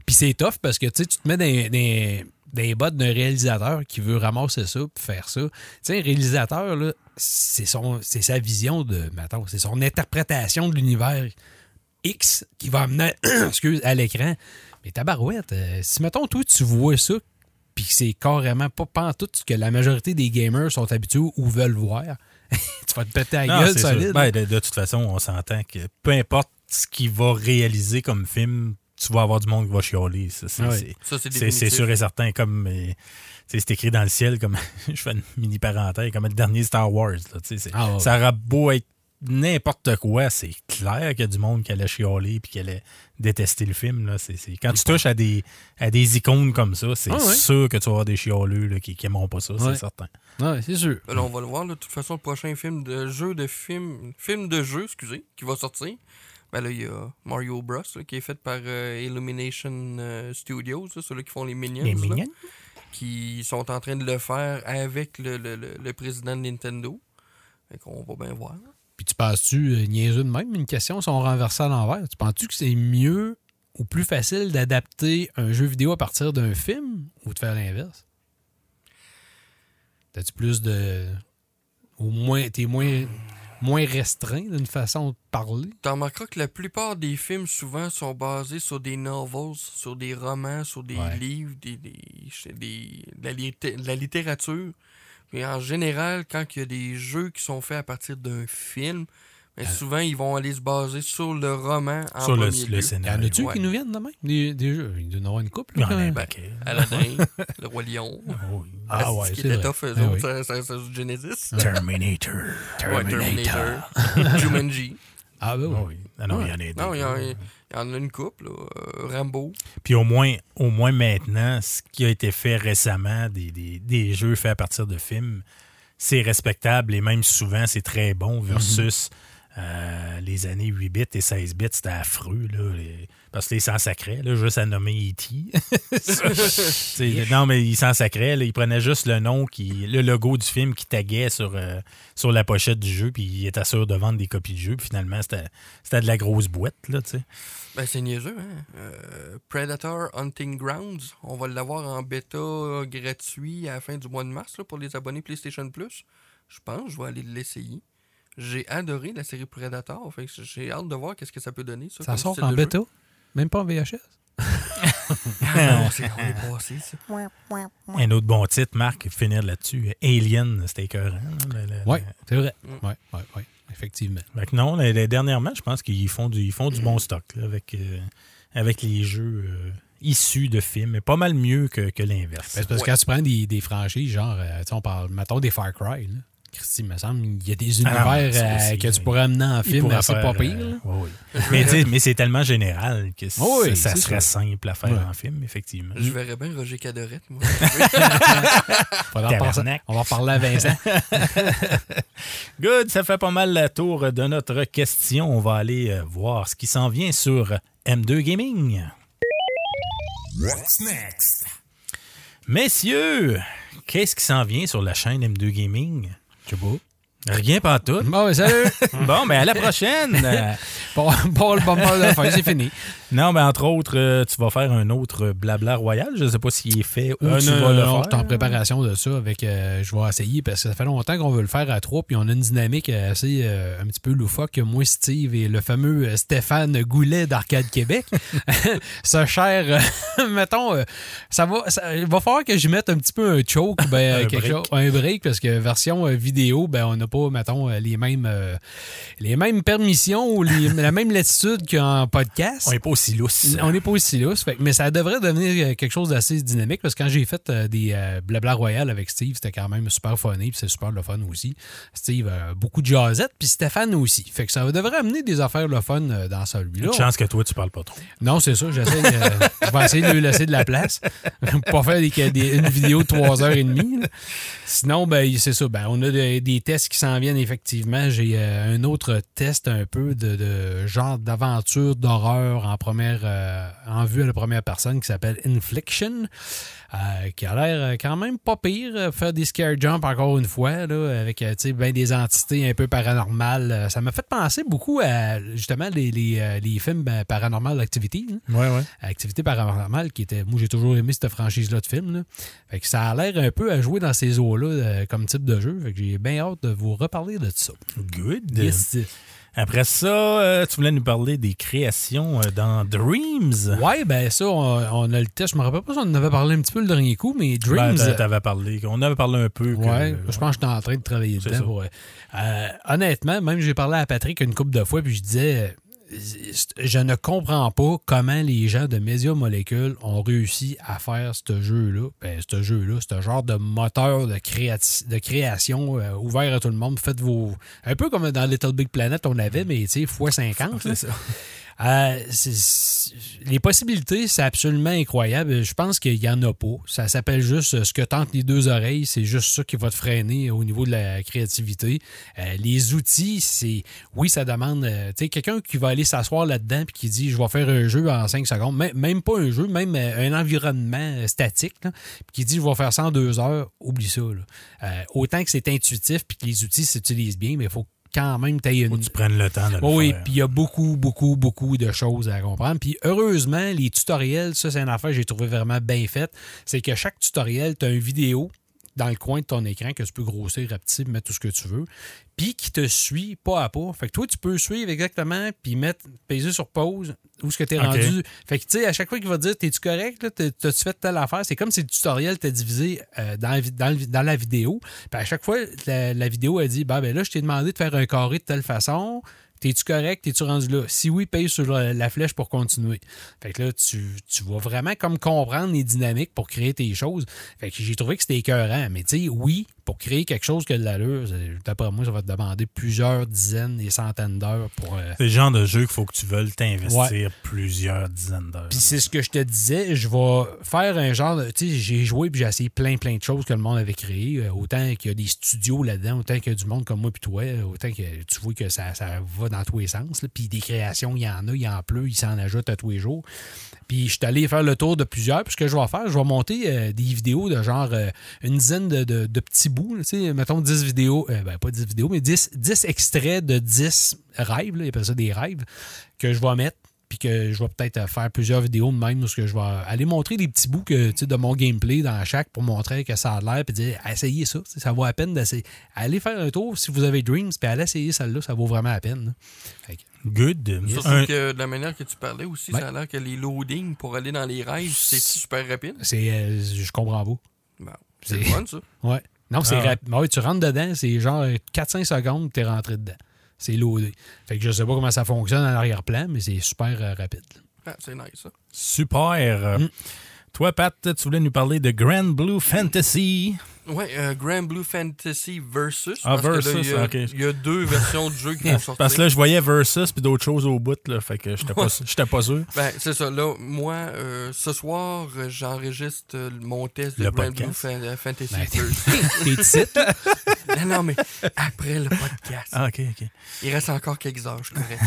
Puis c'est tough parce que tu te mets dans, dans- des bottes d'un réalisateur qui veut ramasser ça puis faire ça. Tu sais, un réalisateur, là, c'est son c'est sa vision de. Mettons, c'est son interprétation de l'univers X qui va amener *coughs* excuse, à l'écran. Mais tabarouette, euh, si mettons, toi, tu vois ça, puis que c'est carrément pas, pas tout ce que la majorité des gamers sont habitués ou veulent voir, *laughs* tu vas te péter la Non, gueule solide. Ben, de, de toute façon, on s'entend que peu importe ce qu'il va réaliser comme film, tu vas avoir du monde qui va chialer. Ça, c'est, Ouais. définitif. sûr et certain. Comme euh, c'est écrit dans le ciel, comme *laughs* je fais une mini parenthèse, comme le dernier Star Wars. là, Ah ouais. Ça aura beau être n'importe quoi, c'est clair qu'il y a du monde qui allait chialer puis qui allait détester le film. Là. C'est, c'est- Quand tu touches à des, à des icônes comme ça, c'est Ah ouais. sûr que tu vas avoir des chialeux là, qui n'aimeront pas ça, Ouais. c'est certain. Ouais, c'est sûr. Ben là, on va le voir. là. De toute façon, le prochain film de jeu de film, film de jeu, excusez, qui va sortir. Ben là, il y a Mario Bros. là, qui est fait par euh, Illumination euh, Studios, là, ceux-là qui font les Minions. Les là, mignons. qui sont en train de le faire avec le, le- le- le président de Nintendo. Fait qu'on va bien voir. Puis tu penses-tu, euh, niaiseux de même, une question, si on renverse ça à l'envers, tu penses-tu que c'est mieux ou plus facile d'adapter un jeu vidéo à partir d'un film ou de faire l'inverse? T'as-tu plus de. Ou moins. T'es moins, moins restreint d'une façon de parler? Tu remarqueras que la plupart des films, souvent, sont basés sur des novels, sur des romans, sur des Ouais. livres, des, des, des- de, la, litté- de la littérature. Et en général, quand il y a des jeux qui sont faits à partir d'un film, ben, souvent, ils vont aller se baser sur le roman en Sur le, premier le lieu. Y en scénario. a-tu ouais. qui nous viennent de même? Des, des jeux? Il doit y en avoir une couple. Il y en a un paquet. *laughs* Aladdin, le Roi Lion. Oui. Ah Asti ouais, qui c'est était vrai. tough, eux Ah autres, oui. ça, ça, Genesis. *laughs* Terminator. Ouais, Terminator. Jumanji. Ah, ben oui. Oui. Ah non, il y en a des. Non, il y, en- il y en a une couple, là. Euh, Rambo. Puis au moins, au moins maintenant, ce qui a été fait récemment, des, des- des jeux faits à partir de films, c'est respectable et même souvent c'est très bon versus euh, les années 8 bits et 16 bits, c'était affreux. Là, parce que les s'en sacraient, là, juste à nommer E.T. *laughs* Non, mais ils s'en sacraient. ils prenaient juste le nom, qui, le logo du film qui taguait sur, euh, sur la pochette du jeu, puis ils étaient sûrs de vendre des copies de jeu. Puis finalement, c'était de la grosse boîte. Là. Ben, c'est niaiseux, hein. Euh, Predator Hunting Grounds, on va l'avoir en bêta gratuit à la fin du mois de mars pour les abonnés PlayStation Plus. Je pense je vais aller l'essayer. J'ai adoré la série Predator, fait que j'ai hâte de voir qu'est-ce que ça peut donner. Ça, sort en bêta? Même pas en VHS? Ah non, c'est on est passé, ça. Un autre bon titre, Marc, finir là-dessus. Alien, c'était écœurant. hein, Oui, c'est vrai. Mm. Oui, oui, oui. Effectivement. Fait que non, les- les- dernièrement, je pense qu'ils font du, ils font du bon stock là, avec, euh, avec les jeux euh, issus de films. Mais pas mal mieux que, que l'inverse. Ben, parce que quand tu prends des, des franchises, genre, euh, on parle, mettons des Far Cry, là. Christy, il me semble, il y a des Ah non, univers euh, que tu pourrais amener en film faire, pas pire. euh, là. oui, oui. *laughs* mais c'est tellement général que Oh oui, ça c'est serait simple à faire Ouais. en film, effectivement. Je verrais bien Roger Cadorette, moi. *laughs* On va en parler à Vincent. *laughs* Good, ça fait pas mal le tour de notre question. On va aller euh, voir ce qui s'en vient sur M2 Gaming. What's next? Messieurs, qu'est-ce qui s'en vient sur la chaîne M2 Gaming? Sais pas. Rien pas tout. Bon, salut! *laughs* Bon, ben à la prochaine. *laughs* Bon, bon, le bumper de la fin, c'est fini. Non, mais entre autres, euh, tu vas faire un autre blabla royal. Je ne sais pas s'il est fait ou Euh, tu non, vas le non, faire. je suis en préparation de ça avec euh, je vais essayer parce que ça fait longtemps qu'on veut le faire à trois puis on a une dynamique assez un petit peu loufoque moi Steve et le fameux Stéphane Goulet d'Arcade Québec *laughs* ce cher *laughs* mettons ça va ça, il va falloir que je mette un petit peu un choke ben, *laughs* Un quelque break. chose un break parce que version vidéo ben on n'a pas mettons les mêmes les mêmes permissions ou les- la même latitude qu'en podcast On n'est pas aussi lousse. on n'est pas aussi lousse, mais ça devrait devenir euh, quelque chose d'assez dynamique parce que quand j'ai fait euh, des euh, blabla royal avec Steve, c'était quand même super funny, puis c'est super le fun aussi. Steve a beaucoup de jazzette, puis Stéphane aussi. Fait que ça devrait amener des affaires le fun dans celui-là. Une chance que toi, tu parles pas trop. Non, c'est ça, j'essaie euh, je vais essayer de lui laisser de la place. pour *laughs* pas faire des, des- une vidéo de 3h30. là. Sinon, ben, c'est ça. Ben, on a de- des tests qui s'en viennent, effectivement. J'ai euh, un autre test un peu de, de genre d'aventure, d'horreur en première première, euh, en vue à la première personne qui s'appelle Infliction, euh, qui a l'air euh, quand même pas pire. Faire des scare jumps encore une fois, là, avec ben des entités un peu paranormales. Ça m'a fait penser beaucoup à justement les, les, les films ben, Paranormal Activity. hein. Ouais, ouais. Activité paranormale, qui était. Moi, j'ai toujours aimé cette franchise-là de films. là. Fait que ça a l'air un peu à jouer dans ces eaux-là comme type de jeu. Fait que j'ai bien hâte de vous reparler de ça. Good. Yes. Après ça, euh, tu voulais nous parler des créations euh, dans Dreams. Ouais, ben ça, on, on a le test. Je me rappelle pas si on en avait parlé un petit peu le dernier coup, mais Dreams. Ben, t'a- t'avais parlé. On avait parlé un peu. que- Ouais, je pense que j'étais en train de travailler dedans. pour, euh, euh, honnêtement, même j'ai parlé à Patrick une couple de fois, puis je disais, euh, je ne comprends pas comment les gens de Media Molecule ont réussi à faire ce jeu-là. Ben, ce jeu-là, ce genre de moteur de, créati- de création euh, ouvert à tout le monde. Faites vos. Un peu comme dans Little Big Planet, on avait, mais tu sais, x 50. Euh, les possibilités, c'est absolument incroyable. Je pense qu'il n'y en a pas. Ça s'appelle juste euh, ce que tentent les deux oreilles. C'est juste ça qui va te freiner au niveau de la créativité. Euh, les outils, c'est. Oui, ça demande. euh, tu sais, quelqu'un qui va aller s'asseoir là-dedans puis qui dit Je vais faire un jeu en 5 secondes. Même, même pas un jeu, même un environnement statique. là, qui dit Je vais faire ça en deux heures. Oublie ça. autant que c'est intuitif puis que les outils s'utilisent bien, mais il faut quand même tu Faut une, que tu prennes le temps de le oui, faire. puis il y a beaucoup, beaucoup, beaucoup de choses à comprendre. Puis heureusement, les tutoriels, ça, c'est une affaire que j'ai trouvé vraiment bien faite. C'est que chaque tutoriel, tu as une vidéo dans le coin de ton écran que tu peux grossir, rapetisser, mettre tout ce que tu veux, puis qui te suit pas à pas. Fait que toi, tu peux suivre exactement, puis mettre, peser sur pause, où est-ce que tu es rendu. Fait que, tu sais, à chaque fois qu'il va te dire, t'es-tu correct, t'as-tu fait telle affaire? C'est comme si le tutoriel t'est divisé euh, dans, la vi- dans, le- dans la vidéo. Puis à chaque fois, la, la vidéo, elle dit, bah, ben là, je t'ai demandé de faire un carré de telle façon. T'es-tu correct? T'es-tu rendu là? Si oui, paye sur la, la flèche pour continuer. Fait que là, tu, tu vas vraiment comme comprendre les dynamiques pour créer tes choses. Fait que j'ai trouvé que c'était écœurant. Mais tu sais, oui, pour créer quelque chose qui a de l'allure, d'après moi, ça va te demander plusieurs dizaines et centaines d'heures pour. euh, C'est le genre de jeu qu'il faut que tu veuilles t'investir plusieurs dizaines d'heures. puis c'est ce que je te disais, je vais faire un genre de. Tu sais, j'ai joué puis j'ai essayé plein, plein de choses que le monde avait créées. Euh, Autant qu'il y a des studios là-dedans, autant qu'il y a du monde comme moi puis toi, euh, autant que tu vois que ça, ça va dans tous les sens. Puis des créations, il y en a, il y en pleut, il s'en ajoute à tous les jours. Puis je suis allé faire le tour de plusieurs. Puis ce que je vais faire, je vais monter euh, des vidéos de genre euh, une dizaine de, de- de petits bouts. Tu sais, mettons 10 vidéos, euh, ben pas 10 vidéos, mais 10, 10 extraits de 10 rêves, là, ils appellent ça des rêves, que je vais mettre puis que je vais peut-être euh, faire plusieurs vidéos de même où ce que je vais aller montrer des petits bouts que, tu sais, de mon gameplay dans chaque pour montrer que ça a l'air puis dire essayez ça, ça vaut la peine d'essayer. Allez faire un tour si vous avez Dreams puis allez essayer celle-là, ça vaut vraiment la peine. là. Fait que- Good. Surtout Un- que de la manière que tu parlais aussi, Ouais. ça a l'air que les loadings pour aller dans les rêves, c'est super rapide. c'est euh, je comprends pas. Bon, c'est fun, ça. *laughs* Ouais. Non, c'est Ah rapide. Ouais, tu rentres dedans, c'est genre 4-5 secondes, tu es rentré dedans. C'est loadé. Fait que je sais pas comment ça fonctionne en arrière-plan, mais c'est super euh, rapide. Ah, c'est nice, ça. Super. Mm. Toi, Pat, tu voulais nous parler de Grand Blue Fantasy. Ouais, euh, Grand Blue Fantasy Versus. Ah, parce Versus, il y a- ok. Il y a deux versions de jeu qui vont *laughs* sortir. Parce que là, je voyais Versus puis d'autres choses au bout, là, fait que j'étais pas, j'étais pas sûr. Ben, c'est ça. Là, moi, euh, ce soir, j'enregistre mon test de Le Grand podcast. Blue Fan- euh, Fantasy Ben, Versus. *laughs* T'es titres, *laughs* non, non, mais après le podcast. Ah, OK, OK. Il reste encore quelques heures, je correct.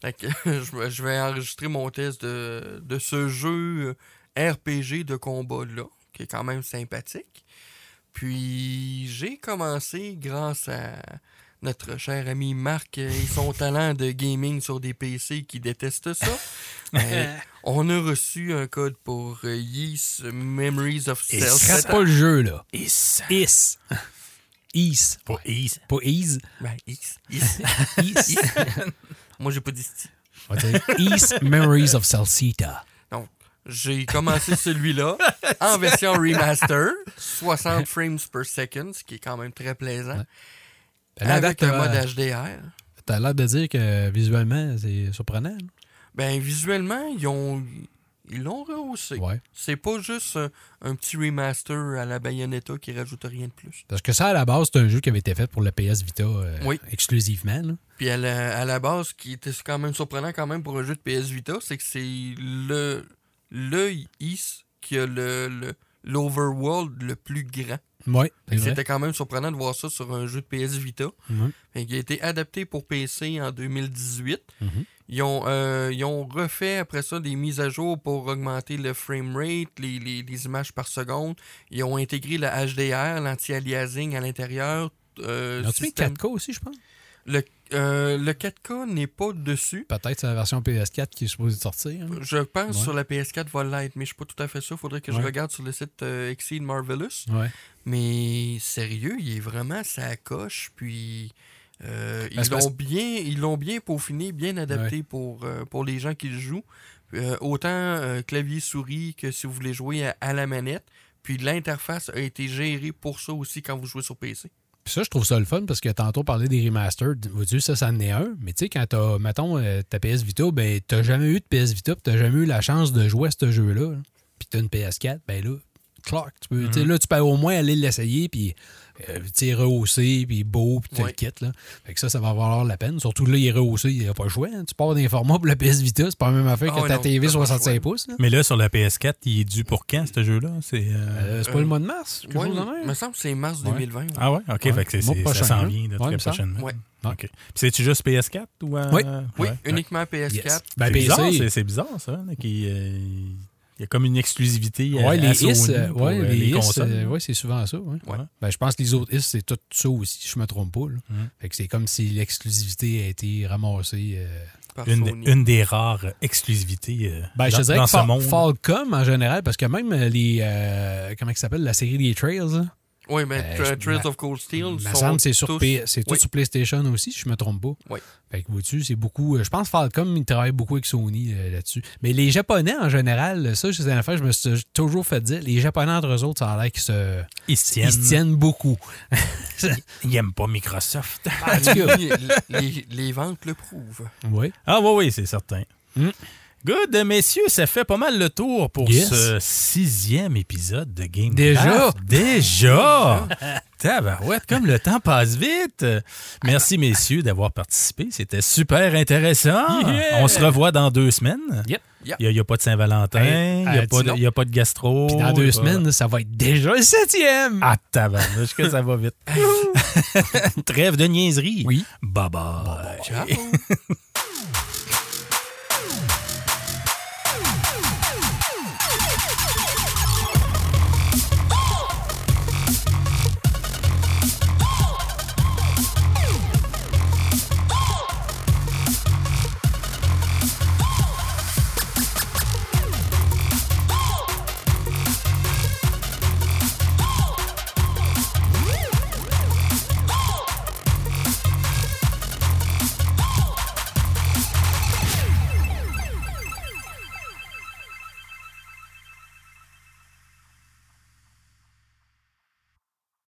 Fait que, je, vais- je vais enregistrer mon test de, de ce jeu euh, RPG de combat-là, qui est quand même sympathique. Puis, j'ai commencé grâce à notre cher ami Marc et son *laughs* talent de gaming sur des PC qui détestent ça. *laughs* Euh, on a reçu un code pour euh, Yeast Memories of Self. Rate pas le jeu, là. Is. Is. Is. Pas Is. Pas Is. Ben, Yeast. *laughs* Yeast. Is. Moi, j'ai pas dit Is Memories of Salsita. J'ai commencé celui-là *laughs* en version remaster, 60 frames per second, ce qui est quand même très plaisant. Ouais. Ben, là, avec un mode euh, HDR. T'as l'air de dire que visuellement, c'est surprenant. Ben, visuellement, ils ont. Ils l'ont rehaussé. Ouais. C'est pas juste un, un petit remaster à la Bayonetta qui rajoute rien de plus. Parce que ça, à la base, c'est un jeu qui avait été fait pour le PS Vita euh, Oui. exclusivement. là. Puis à la, à la base, ce qui était quand même surprenant quand même pour un jeu de PS Vita, c'est que c'est le, le Is qui a le, le- l'overworld le plus grand. Ouais. C'était quand même surprenant de voir ça sur un jeu de PS Vita. Fait qu'il a été adapté pour PC en 2018. Mhm. Ils ont, euh, ils ont refait après ça des mises à jour pour augmenter le frame rate, les, les- les images par seconde. Ils ont intégré le HDR, l'anti-aliasing à l'intérieur. Euh, système- 4K aussi, je pense? Le, euh, le 4K n'est pas dessus. Peut-être c'est la version PS4 qui est supposée sortir. hein. Je pense Ouais. sur la PS4 va l'être, mais je suis pas tout à fait sûr. Faudrait que je regarde sur le site euh, Exceed Marvelous. Ouais. Mais sérieux, il est vraiment sa coche. Puis euh, Ben, ils l'ont bien, ils l'ont bien peaufiné, bien adapté pour, euh, pour les gens qui le jouent. Euh, autant clavier souris que si vous voulez jouer à, à la manette. Puis l'interface a été gérée pour ça aussi quand vous jouez sur PC. Puis ça, je trouve ça le fun parce que tantôt, on parlait des remastered. Vois-tu, ça, ça en est un. Mais tu sais, quand t'as, mettons, euh, ta PS Vita, ben, t'as jamais eu de PS Vita, t'as jamais eu la chance de jouer à ce jeu-là. là. Puis t'as une PS4, ben là, Clark, tu peux, tu sais, là, tu peux au moins aller l'essayer, puis euh, tu sais, rehaussé, puis beau, puis tout Ouais. le kit, là. Fait que ça, ça va valoir la peine. Surtout là, il est rehaussé, il n'y a pas le choix. hein. Tu pars d'un format pour la PS Vita, c'est pas la même affaire Ah que ta non, TV t'as pas le 65 choix. pouces. là. Mais là, sur la PS4, il est dû pour quand, ce jeu-là? C'est, euh, Euh, c'est pas Euh, le mois de mars? quelque Ouais, chose de il me semble que c'est mars Ouais. 2020. ouais. Ah ouais? OK, Ouais. fait que c'est, Mois c'est- prochain, ça s'en hein? vient de Ouais, très prochainement. Ouais. OK. Puis c'est-tu juste PS4 ou... euh, Oui. Oui, ouais. uniquement PS4. Yes. Ben, c'est, bizarre, PC, c'est, c'est bizarre, ça. euh, il y a comme une exclusivité les IS, euh, ouais, euh, les les IS, consoles. euh, ouais, c'est souvent ça. ouais. Ouais. Ben, je pense que les autres IS, c'est tout ça aussi, si je me trompe pas. là. Fait que c'est comme si l'exclusivité a été ramassée. euh. par une, Sony. une des rares exclusivités euh, Ben, je dans, te dirais dans que ce Fa- monde. Falcom en général, parce que même les. euh, comment ça s'appelle La série des Trails, là, Oui, mais Euh, Trails ma- of Cold Steel me semble c'est sur c'est tout Oui. sur PlayStation aussi, si je me trompe pas. Oui. Fait que vois-tu, c'est beaucoup. euh, Je pense que Falcom, il travaille beaucoup avec Sony euh, là-dessus. Mais les Japonais, en général, ça, c'est une affaire, je me suis toujours fait dire, les Japonais entre eux autres, ça a l'air qu'ils se. Ils se tiennent. Ils se tiennent beaucoup. *laughs* Ils n'aiment pas Microsoft. En tout cas, *laughs* les, les- les ventes le prouvent. oui. Ah oui, oui, c'est certain. Mm. Good, messieurs, ça fait pas mal le tour pour Yes. ce sixième épisode de Game Déjà? Déjà! *laughs* Tabarouette, comme le temps passe vite. Merci, messieurs, d'avoir participé. C'était super intéressant. Yeah! On se revoit dans deux semaines. Yep. Il n'y a, pas de Saint-Valentin, Hey, il n'y a, euh, a pas de gastro. Puis dans deux pas- semaines, ça va être déjà le septième. Ah, tabarnouche, que ça va vite. *laughs* Trêve de niaiserie. Oui. Bye bye. Ciao! *laughs*